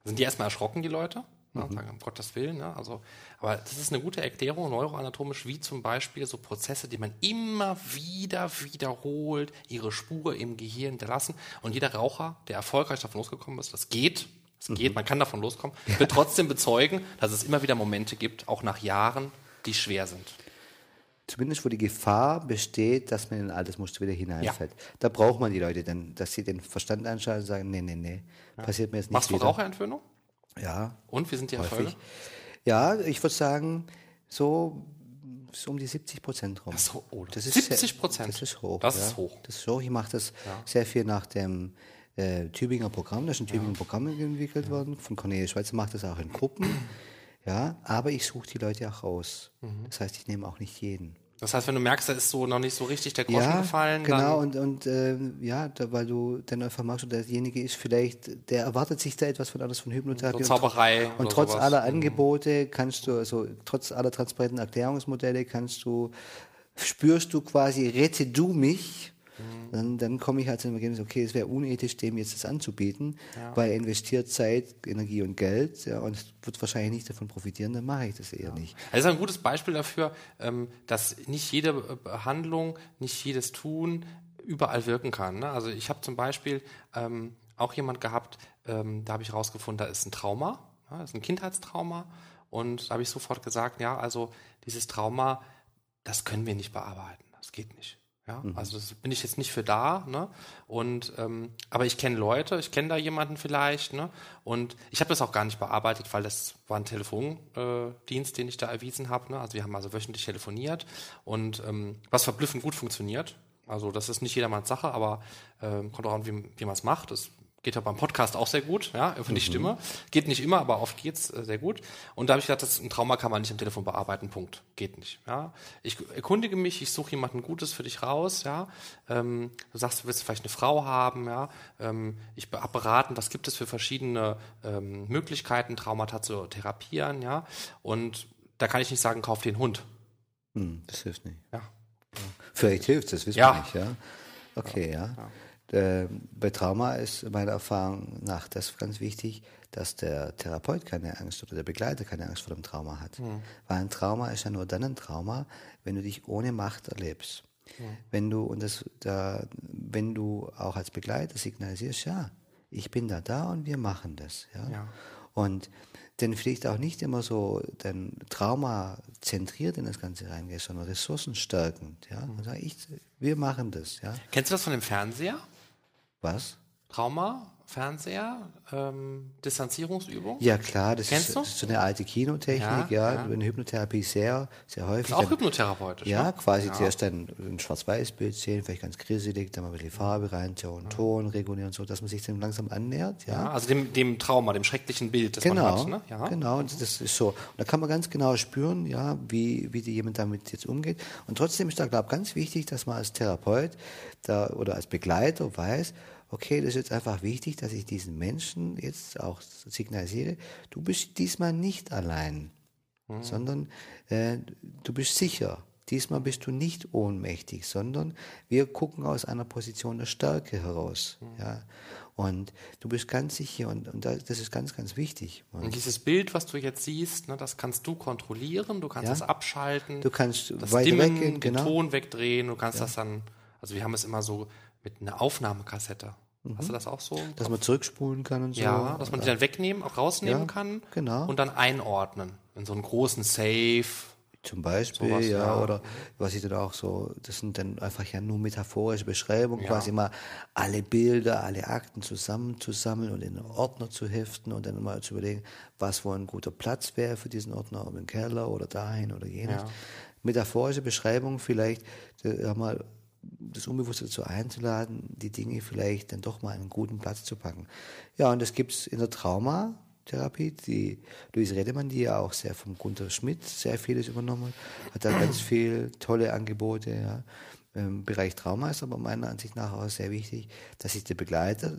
Da sind die erstmal erschrocken, die Leute. Ne? Mhm. Sagen, um Gottes Willen. Ne? Also, aber das ist eine gute Erklärung, neuroanatomisch, wie zum Beispiel so Prozesse, die man immer wieder wiederholt, ihre Spur im Gehirn hinterlassen. Und jeder Raucher, der erfolgreich davon losgekommen ist, das geht, es geht, mhm. man kann davon loskommen, wird trotzdem bezeugen, dass es immer wieder Momente gibt, auch nach Jahren, die schwer sind zumindest wo die Gefahr besteht, dass man in ein altes Muster wieder hineinfällt. Ja. Da braucht man die Leute dann, dass sie den Verstand anschalten und sagen, nee, nee, nee, ja. passiert mir jetzt nicht Machst wieder. Du Raucherentwöhnung? Ja. Und wie sind die Erfolge? Ja, ich würde sagen, so, so um die 70 Prozent rum. Das, oh, das ist 70 Prozent? Das ist hoch. Das ja. ist hoch. Das ist hoch. Ich mache das sehr viel nach dem äh, Tübinger Programm. Da ist ein Tübinger Programm entwickelt worden. Von Cornelia Schweizer macht das auch in Gruppen. Ja, aber ich suche die Leute auch raus. Mhm. Das heißt, ich nehme auch nicht jeden. Das heißt, wenn du merkst, da ist so noch nicht so richtig der Groschen ja, gefallen. Genau, und, und äh, ja, da, weil du dann einfach und derjenige ist vielleicht, der erwartet sich da etwas von alles von Hypnotherapie. So Zauberei. Und, und trotz sowas. aller mhm. Angebote kannst du, also trotz aller transparenten Erklärungsmodelle kannst du, spürst du quasi, rette du mich Mhm. Dann, dann komme ich halt zu dem Ergebnis, okay, es wäre unethisch, dem jetzt das anzubieten, ja. weil er investiert Zeit, Energie und Geld ja, und wird wahrscheinlich nicht davon profitieren, dann mache ich das eher ja. nicht. Das ist ein gutes Beispiel dafür, ähm, dass nicht jede Behandlung, nicht jedes Tun überall wirken kann. Ne? Also ich habe zum Beispiel ähm, auch jemand gehabt, ähm, da habe ich herausgefunden, da ist ein Trauma, ja, das ist ein Kindheitstrauma und da habe ich sofort gesagt, ja, also dieses Trauma, das können wir nicht bearbeiten, das geht nicht. Ja, mhm. also das bin ich jetzt nicht für da, ne? Und ähm, aber ich kenne Leute, ich kenne da jemanden vielleicht, ne? Und ich habe das auch gar nicht bearbeitet, weil das war ein Telefondienst, äh, den ich da erwiesen habe. Ne? Also wir haben also wöchentlich telefoniert und ähm, was verblüffend gut funktioniert. Also das ist nicht jedermanns Sache, aber ähm, kommt auch an, wie, wie man es macht. Das Geht ja beim Podcast auch sehr gut, ja, für die Stimme. Geht nicht immer, aber oft geht's äh, sehr gut. Und da habe ich gedacht, das, ein Trauma kann man nicht am Telefon bearbeiten, Punkt. Geht nicht. Ja. Ich erkundige mich, ich suche jemanden Gutes für dich raus, ja. Ähm, du sagst, du willst vielleicht eine Frau haben, ja. Ähm, ich habe beraten, was gibt es für verschiedene ähm, Möglichkeiten, Traumata zu therapieren, ja. Und da kann ich nicht sagen, kauf den Hund. Hm, das hilft nicht. Ja. Vielleicht hilft das, wissen Ja. wir nicht, ja. Okay, ja. Äh, bei Trauma ist meiner Erfahrung nach das ganz wichtig, dass der Therapeut keine Angst oder der Begleiter keine Angst vor dem Trauma hat. Weil ein Trauma ist ja nur dann ein Trauma, wenn du dich ohne Macht erlebst. Wenn du und das da, wenn du auch als Begleiter signalisierst, ja, ich bin da da und wir machen das, ja. Ja. Und dann vielleicht auch nicht immer so dann Trauma zentriert in das Ganze reingehst, sondern ressourcenstärkend, ja. Und sag ich, wir machen das, ja. Kennst du das von dem Fernseher? Was? Trauma, Fernseher, ähm, Distanzierungsübung? Ja klar, das Kennst ist, du? das ist so eine alte Kinotechnik, Ja, ja, ja. in Hypnotherapie sehr, sehr häufig. Auch Dann- hypnotherapeutisch. Ja, ne? quasi Ja. zuerst dann ein Schwarz-Weiß-Bild sehen, vielleicht ganz grisselig, dann mal ein bisschen Farbe reintun, Ton regulieren, so, dass man sich dann langsam annähert, ja. Ja, also dem, dem Trauma, dem schrecklichen Bild, das man Genau, hat. Ne? Ja. genau, und das ist so. Und da kann man ganz genau spüren, ja, wie, wie jemand damit jetzt umgeht. Und trotzdem ist da, glaube ich, ganz wichtig, dass man als Therapeut da, oder als Begleiter weiß, okay, das ist jetzt einfach wichtig, dass ich diesen Menschen jetzt auch signalisiere, du bist diesmal nicht allein, sondern äh, du bist sicher. Diesmal bist du nicht ohnmächtig, sondern wir gucken aus einer Position der Stärke heraus. Ja. Und du bist ganz sicher und, und da- das ist ganz, ganz wichtig. Und Und dieses Bild, was du jetzt siehst, ne, das kannst du kontrollieren, du kannst Ja. es abschalten, Du kannst das Dimmen, weggehen, den genau. Ton wegdrehen, du kannst das dann, also wir haben es immer so mit einer Aufnahmekassette. Hast du das auch so? dass man zurückspulen kann und so. ja, dass man die dann wegnehmen, auch rausnehmen Ja, kann genau. und dann einordnen in so einen großen Safe. Zum Beispiel, Sowas, ja, ja. oder was ich dann auch so, das sind dann einfach ja nur metaphorische Beschreibungen, quasi mal alle Bilder, alle Akten zusammenzusammeln und in einen Ordner zu heften und dann mal zu überlegen, was wohl ein guter Platz wäre für diesen Ordner, ob im Keller oder dahin oder jenes. Ja. Metaphorische Beschreibung vielleicht, äh, mal das Unbewusste dazu einzuladen, die Dinge vielleicht dann doch mal in einen guten Platz zu packen. Ja, und das gibt's in der Traumatherapie. Die Luise Redemann, die ja auch sehr vom Gunter Schmidt sehr vieles übernommen hat, hat da ganz viel tolle Angebote. Ja. Im Bereich Trauma ist aber meiner Ansicht nach auch sehr wichtig, dass sich der Begleiter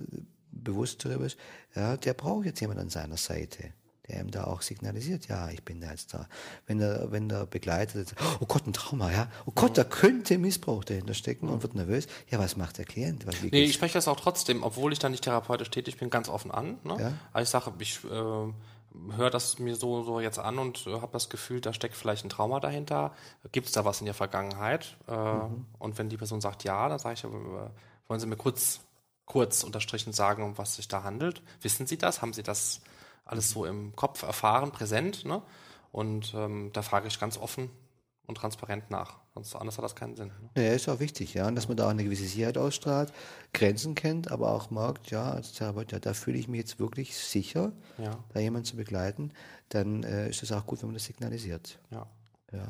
bewusst darüber ist, ja, der braucht jetzt jemand an seiner Seite der ihm da auch signalisiert, ja, ich bin da jetzt da. Wenn der, wenn der Begleiter, jetzt, oh Gott, ein Trauma, ja, oh Gott, da könnte Missbrauch dahinter stecken und wird nervös, ja, was macht der Klient? Was, Nee, ich spreche das auch trotzdem, obwohl ich da nicht therapeutisch tätig bin, ganz offen an. Ne? Ja. Aber ich sage, ich äh, höre das mir so, so jetzt an und äh, habe das Gefühl, da steckt vielleicht ein Trauma dahinter. Gibt es da was in der Vergangenheit? Äh, Mhm. Und wenn die Person sagt ja, dann sage ich, äh, wollen Sie mir kurz, kurz unterstrichen sagen, um was sich da handelt? Wissen Sie das? Haben Sie das alles so im Kopf erfahren, präsent? Ne? Und ähm, da frage ich ganz offen und transparent nach. Sonst anders hat das keinen Sinn. Ne? Ja, ist auch wichtig, ja, und dass man da auch eine gewisse Sicherheit ausstrahlt, Grenzen kennt, aber auch merkt, ja, als Therapeut, ja, da fühle ich mich jetzt wirklich sicher, Ja. da jemanden zu begleiten, dann äh, ist es auch gut, wenn man das signalisiert. Ja. Ja.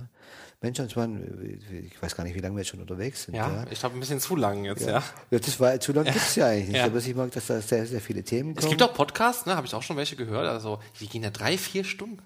Mensch, und zwar, ich weiß gar nicht, wie lange wir jetzt schon unterwegs sind. Ja, Ja, ich glaube ein bisschen zu lang jetzt, ja. ja. das war zu lange gibt's ja eigentlich nicht, Ja. aber ich mag, dass da sehr, sehr viele Themen kommen. Es gibt auch Podcasts, ne, habe ich auch schon welche gehört. Also, die gehen ja drei, vier Stunden.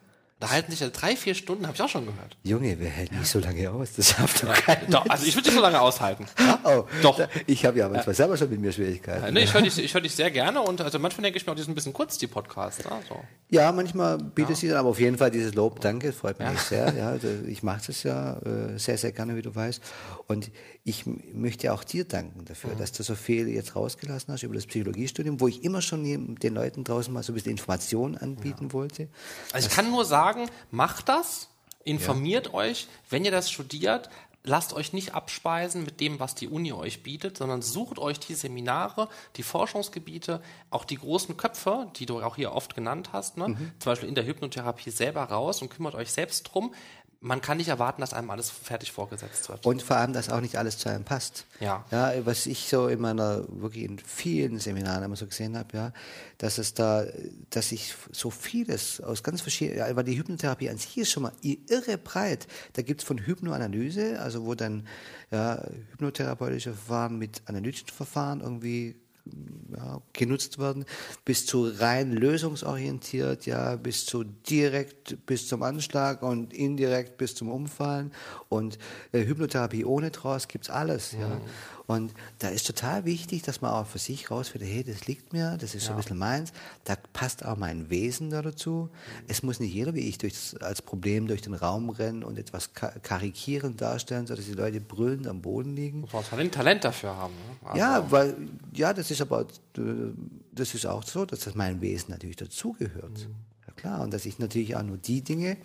Da halten sich ja drei, vier Stunden, habe ich auch schon gehört. Junge, wir halten nicht so lange aus, das schafft doch keiner. Doch, also ich würde dich so lange aushalten. Oh, Doch. da- Ich habe ja manchmal selber schon mit mir Schwierigkeiten. Ne, ich höre dich, ich hör dich sehr gerne und also manchmal denke ich mir auch, die sind ein bisschen kurz, die Podcasts. Ne? So. Ja, manchmal bietet sie dann, aber auf jeden Fall dieses Lob, danke, freut mich sehr. Ja, also ich mache das ja äh, sehr, sehr gerne, wie du weißt. Und ich möchte auch dir danken dafür, dass du so viel jetzt rausgelassen hast über das Psychologiestudium, wo ich immer schon den Leuten draußen mal so ein bisschen Informationen anbieten wollte. Also ich kann nur sagen, macht das, informiert euch, wenn ihr das studiert, lasst euch nicht abspeisen mit dem, was die Uni euch bietet, sondern sucht euch die Seminare, die Forschungsgebiete, auch die großen Köpfe, die du auch hier oft genannt hast, ne? zum Beispiel in der Hypnotherapie selber raus und kümmert euch selbst drum. Man kann nicht erwarten, dass einem alles fertig vorgesetzt wird. Und vor allem, dass auch nicht alles zu einem passt. Ja. Ja, was ich so in meiner, wirklich in vielen Seminaren immer so gesehen habe, ja, dass es da, dass ich so vieles aus ganz verschiedenen, ja, weil die Hypnotherapie an sich ist schon mal irre breit. Da gibt's von Hypnoanalyse, also wo dann ja, hypnotherapeutische Verfahren mit analytischen Verfahren irgendwie ja, genutzt werden, bis zu rein lösungsorientiert, ja, bis zu direkt bis zum Anschlag und indirekt bis zum Umfallen und äh, Hypnotherapie ohne Trance gibt's alles, ja. Und da ist total wichtig, dass man auch für sich rausfindet, hey, das liegt mir, das ist so ein bisschen meins, da passt auch mein Wesen da dazu. Es muss nicht jeder wie ich durch das, als Problem durch den Raum rennen und etwas ka karikierend darstellen, sodass die Leute brüllend am Boden liegen. Muss man vor allem Talent dafür haben. Ne? Also Ja, weil, ja, das ist aber, äh, das ist auch so, dass das mein Wesen natürlich dazugehört. Ja klar, und dass ich natürlich auch nur die Dinge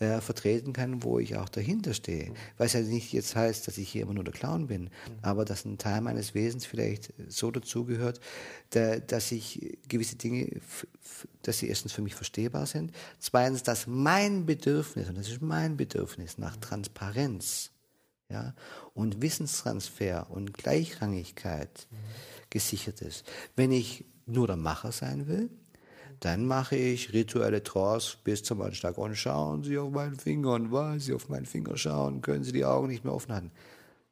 äh, vertreten kann, wo ich auch dahinter stehe. Was ja nicht jetzt heißt, dass ich hier immer nur der Clown bin, aber dass ein Teil meines Wesens vielleicht so dazugehört, da, dass ich gewisse Dinge, dass sie erstens für mich verstehbar sind, zweitens, dass mein Bedürfnis, und das ist mein Bedürfnis nach Transparenz, ja, und Wissenstransfer und Gleichrangigkeit gesichert ist. Wenn ich nur der Macher sein will, dann mache ich rituelle Trance bis zum Anschlag und schauen Sie auf meinen Finger und weil Sie auf meinen Finger schauen, können Sie die Augen nicht mehr offen halten.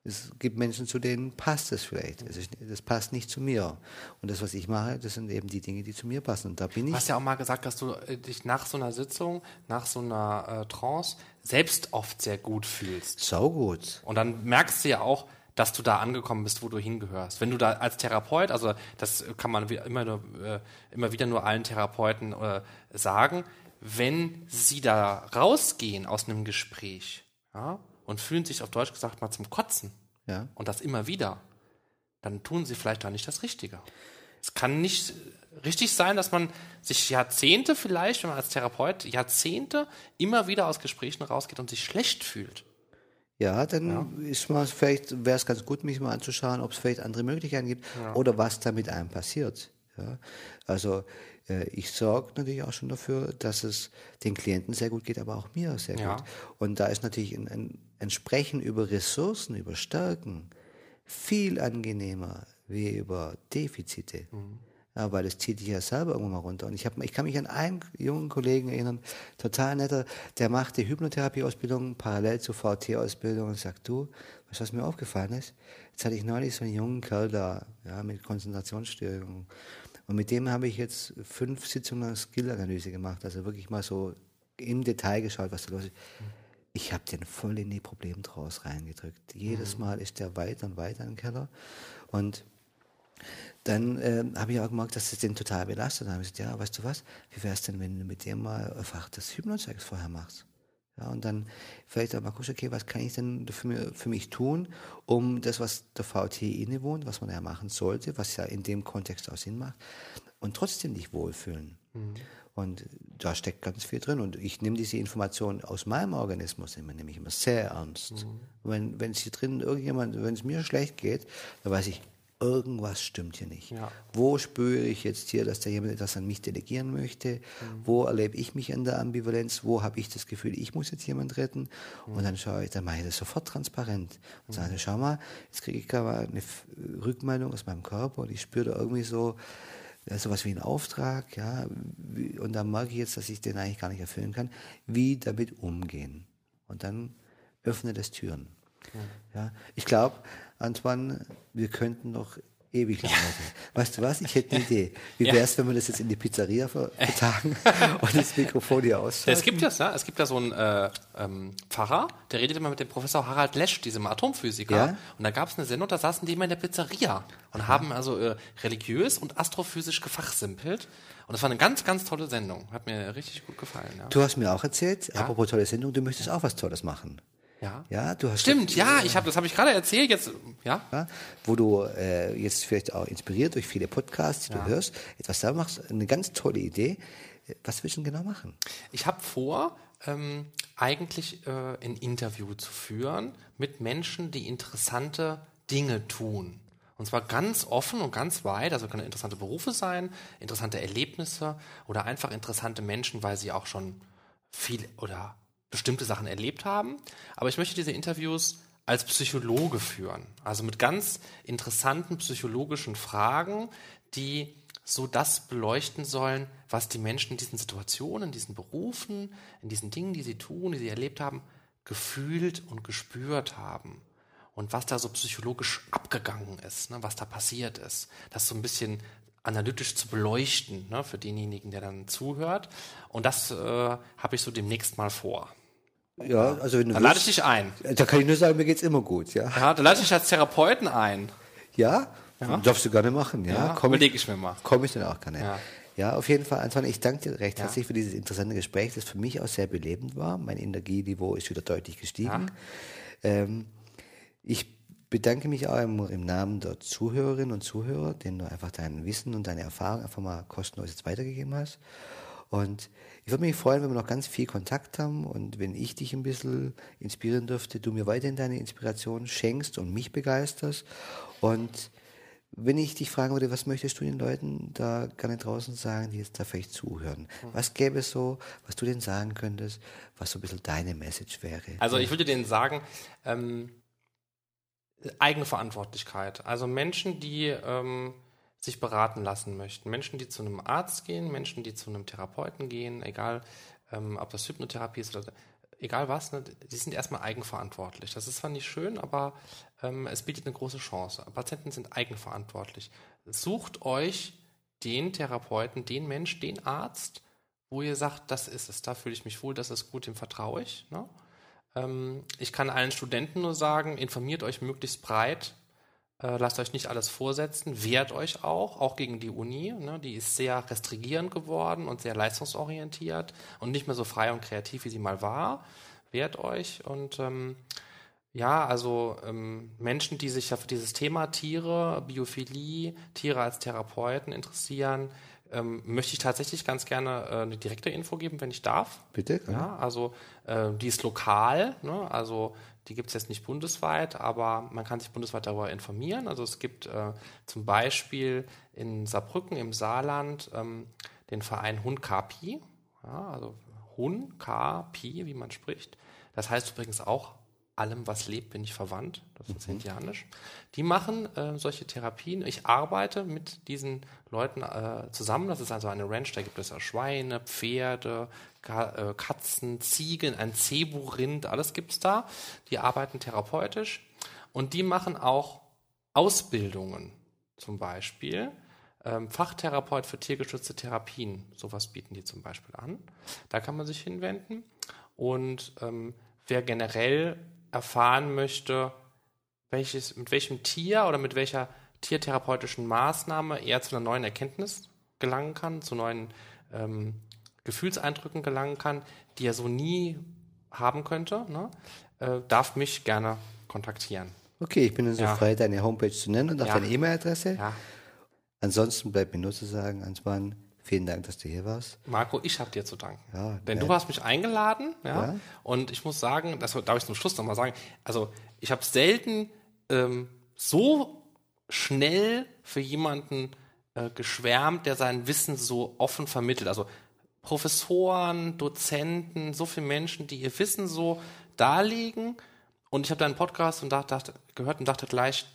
Es gibt Menschen, zu denen passt es vielleicht. Es ist, das passt nicht zu mir. Und das, was ich mache, das sind eben die Dinge, die zu mir passen. Und da bin Du ich. hast ja auch mal gesagt, dass du äh, dich nach so einer Sitzung, nach so einer äh, Trance selbst oft sehr gut fühlst. Saugut. Und dann merkst du ja auch, dass du da angekommen bist, wo du hingehörst. Wenn du da als Therapeut, also das kann man immer, nur, äh, immer wieder nur allen Therapeuten äh, sagen, wenn sie da rausgehen aus einem Gespräch ja, und fühlen sich auf Deutsch gesagt mal zum Kotzen Ja. und das immer wieder, dann tun sie vielleicht da nicht das Richtige. Es kann nicht richtig sein, dass man sich Jahrzehnte vielleicht, wenn man als Therapeut Jahrzehnte immer wieder aus Gesprächen rausgeht und sich schlecht fühlt. Ja, dann ist mal vielleicht wäre es ganz gut, mich mal anzuschauen, ob es vielleicht andere Möglichkeiten gibt oder was da mit einem passiert. Ja, also äh, ich sorge natürlich auch schon dafür, dass es den Klienten sehr gut geht, aber auch mir sehr Ja. gut. Und da ist natürlich ein, ein, ein Sprechen über Ressourcen, über Stärken viel angenehmer wie über Defizite. Ja, weil das zieht dich ja selber irgendwann mal runter. Und ich, hab, ich kann mich an einen jungen Kollegen erinnern, total netter, der machte Hypnotherapie-Ausbildung parallel zur VT-Ausbildung und sagt, du, weißt du, was mir aufgefallen ist? Jetzt hatte ich neulich so einen jungen Kerl da, ja, mit Konzentrationsstörungen. Und mit dem habe ich jetzt fünf Sitzungen Skill-Analyse gemacht, also wirklich mal so im Detail geschaut, was da los ist. Ich habe den voll in die Problemdraus reingedrückt. Jedes Mal ist der weiter und weiter im Keller. Und dann ähm, habe ich auch gemerkt, dass es den total belastet. Dann habe ich gesagt, ja, weißt du was, wie wäre es denn, wenn du mit dem mal einfach das Hypnosex vorher machst? Ja, und dann vielleicht auch mal guckst, okay, was kann ich denn für, mir, für mich tun, um das, was der VT innewohnt, was man ja machen sollte, was ja in dem Kontext auch Sinn macht, und trotzdem dich wohlfühlen. Und da steckt ganz viel drin. Und ich nehme diese Information aus meinem Organismus immer, nämlich immer sehr ernst. Wenn, wenn es hier drin irgendjemand, wenn es mir schlecht geht, dann weiß ich, irgendwas stimmt hier nicht. Ja. Wo spüre ich jetzt hier, dass da jemand etwas an mich delegieren möchte? Wo erlebe ich mich in der Ambivalenz? Wo habe ich das Gefühl, ich muss jetzt jemand retten? Und dann schaue ich, dann mache ich das sofort transparent und sage, schau mal, jetzt kriege ich gerade eine Rückmeldung aus meinem Körper und ich spüre da irgendwie so ja, sowas wie einen Auftrag, ja, und dann merke ich jetzt, dass ich den eigentlich gar nicht erfüllen kann. Wie damit umgehen? Und dann öffne das Türen. Ja, ich glaube, Antoine, wir könnten noch ewig lang weiter. Weißt du was? Ich hätte eine Idee. Wie wäre es, wenn wir das jetzt in die Pizzeria ver- vertagen und das Mikrofon hier ausschalten? es gibt das, ja. Es gibt da so einen äh, ähm, Pfarrer, der redet immer mit dem Professor Harald Lesch, diesem Atomphysiker. Ja. Und da gab es eine Sendung, da saßen die immer in der Pizzeria und haben also äh, religiös und astrophysisch gefachsimpelt. Und das war eine ganz, ganz tolle Sendung. Hat mir richtig gut gefallen. Ja. Du hast mir auch erzählt, apropos tolle Sendung, du möchtest auch was Tolles machen. Ja. Ja, du hast Stimmt, ja, ich habe das habe ich gerade erzählt. Jetzt, ja. ja, wo du äh, jetzt vielleicht auch inspiriert durch viele Podcasts, die du hörst, etwas da machst, eine ganz tolle Idee. Was willst du denn genau machen? Ich habe vor, ähm, eigentlich äh, ein Interview zu führen mit Menschen, die interessante Dinge tun. Und zwar ganz offen und ganz weit, also können interessante Berufe sein, interessante Erlebnisse oder einfach interessante Menschen, weil sie auch schon viel oder bestimmte Sachen erlebt haben. Aber ich möchte diese Interviews als Psychologe führen. Also mit ganz interessanten psychologischen Fragen, die so das beleuchten sollen, was die Menschen in diesen Situationen, in diesen Berufen, in diesen Dingen, die sie tun, die sie erlebt haben, gefühlt und gespürt haben. und was da so psychologisch abgegangen ist, ne, was da passiert ist. Das so ein bisschen analytisch zu beleuchten ne, für denjenigen, der dann zuhört. Und das äh, habe ich so demnächst mal vor. Ja, also wenn du Dann lade ich dich ein. Da kann ich nur sagen, mir geht's immer gut, ja. Ja, dann lade ich dich als Therapeuten ein. Ja? Darfst du gerne machen, ja. Ja, Komm überlege ich mir mal. Komme ich dann auch gerne. Ja. Ja. auf jeden Fall, Antoine, ich danke dir recht Ja. herzlich für dieses interessante Gespräch, das für mich auch sehr belebend war. Mein Energieniveau ist wieder deutlich gestiegen. Ähm, ich bedanke mich auch im, im Namen der Zuhörerinnen und Zuhörer, denen du einfach dein Wissen und deine Erfahrung einfach mal kostenlos jetzt weitergegeben hast. Und ich würde mich freuen, wenn wir noch ganz viel Kontakt haben und wenn ich dich ein bisschen inspirieren dürfte, du mir weiterhin deine Inspiration schenkst und mich begeisterst. Und wenn ich dich fragen würde, was möchtest du den Leuten da gerne draußen sagen, die jetzt da vielleicht zuhören? Was gäbe es so, was du denen sagen könntest, was so ein bisschen deine Message wäre? Also ich würde denen sagen, ähm, Eigenverantwortlichkeit. Also Menschen, die ähm, sich beraten lassen möchten. Menschen, die zu einem Arzt gehen, Menschen, die zu einem Therapeuten gehen, egal ähm, ob das Hypnotherapie ist oder egal was, ne, die sind erstmal eigenverantwortlich. Das ist zwar nicht schön, aber ähm, es bietet eine große Chance. Patienten sind eigenverantwortlich. Sucht euch den Therapeuten, den Mensch, den Arzt, wo ihr sagt, das ist es, da fühle ich mich wohl, das ist gut, dem vertraue ich. Ne? Ähm, ich kann allen Studenten nur sagen, informiert euch möglichst breit, lasst euch nicht alles vorsetzen, wehrt euch auch, auch gegen die Uni. Ne? Die ist sehr restringierend geworden und sehr leistungsorientiert und nicht mehr so frei und kreativ, wie sie mal war. Wehrt euch und ähm, ja, also ähm, Menschen, die sich ja für dieses Thema Tiere, Biophilie, Tiere als Therapeuten interessieren, ähm, möchte ich tatsächlich ganz gerne äh, eine direkte Info geben, wenn ich darf. Bitte? Ja, also äh, die ist lokal, ne? also die gibt es jetzt nicht bundesweit, aber man kann sich bundesweit darüber informieren. Also es gibt äh, zum Beispiel in Saarbrücken im Saarland ähm, den Verein Hun Kapi, ja, also Hun Kapi, wie man spricht. Das heißt übrigens auch allem, was lebt, bin ich verwandt. Das ist indianisch. Die machen äh, solche Therapien. Ich arbeite mit diesen Leuten äh, zusammen. Das ist also eine Ranch, da gibt es ja Schweine, Pferde, Ka äh, Katzen, Ziegen, ein Zebu-Rind, alles gibt's da. Die arbeiten therapeutisch und die machen auch Ausbildungen zum Beispiel. Ähm, Fachtherapeut für tiergeschützte Therapien, sowas bieten die zum Beispiel an. Da kann man sich hinwenden. Und ähm, wer generell erfahren möchte, welches, mit welchem Tier oder mit welcher tiertherapeutischen Maßnahme er zu einer neuen Erkenntnis gelangen kann, zu neuen ähm, Gefühlseindrücken gelangen kann, die er so nie haben könnte, ne, äh, darf mich gerne kontaktieren. Okay, ich bin dann so Ja. frei, deine Homepage zu nennen und auch Ja. deine E-Mail-Adresse. Ja. Ansonsten bleibt mir nur zu sagen, Antoine, vielen Dank, dass du hier warst. Marco, ich habe dir zu danken. Ja, Denn ja. du hast mich eingeladen, ja, Ja. und ich muss sagen, das darf ich zum Schluss nochmal sagen, also ich habe selten ähm, so schnell für jemanden äh, geschwärmt, der sein Wissen so offen vermittelt. Also Professoren, Dozenten, so viele Menschen, die ihr Wissen so darlegen. Und ich habe deinen Podcast und dachte, dachte, gehört und dachte gleich,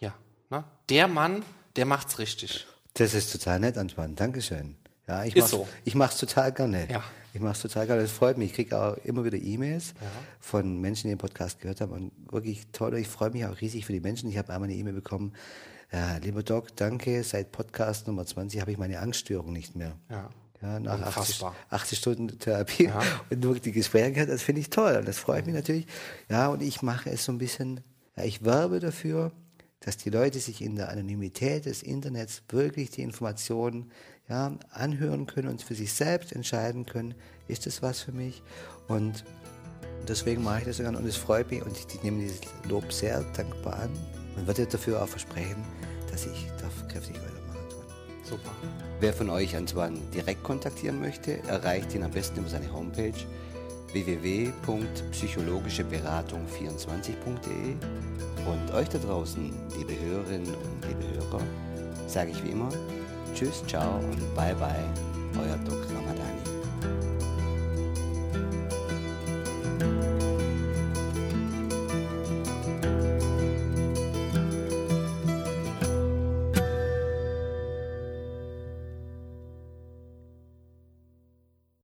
ja, ne, der Mann, der macht's richtig. Das ist total nett, Antoine. Dankeschön. Ja, ich Ist mach's, so. ich mach's total gerne. Ja. Ich mach's total gerne. Das freut mich. Ich kriege auch immer wieder E-Mails von Menschen, die den Podcast gehört haben. Und wirklich toll. Ich freue mich auch riesig für die Menschen. Ich habe einmal eine E-Mail bekommen. Ja, lieber Doc, danke. Seit Podcast Nummer 20 habe ich meine Angststörung nicht mehr. Ja. Ja, nach 80, Unfassbar. 80 Stunden Therapie und nur die Gespräche gehört, das finde ich toll und das freut mich natürlich. Ja, und ich mache es so ein bisschen, ja, ich werbe dafür, dass die Leute sich in der Anonymität des Internets wirklich die Informationen ja, anhören können und für sich selbst entscheiden können, ist das was für mich? Und deswegen mache ich das so gerne und es freut mich und ich, ich nehme dieses Lob sehr dankbar an und werde dafür auch versprechen, dass ich darf kräftig weitermachen tun. Super. Wer von euch Antoine direkt kontaktieren möchte, erreicht ihn am besten über seine Homepage www.psychologischeberatung24.de und euch da draußen, liebe Hörerinnen und liebe Hörer, sage ich wie immer Tschüss, ciao und bye bye, euer Dr. Ramadani.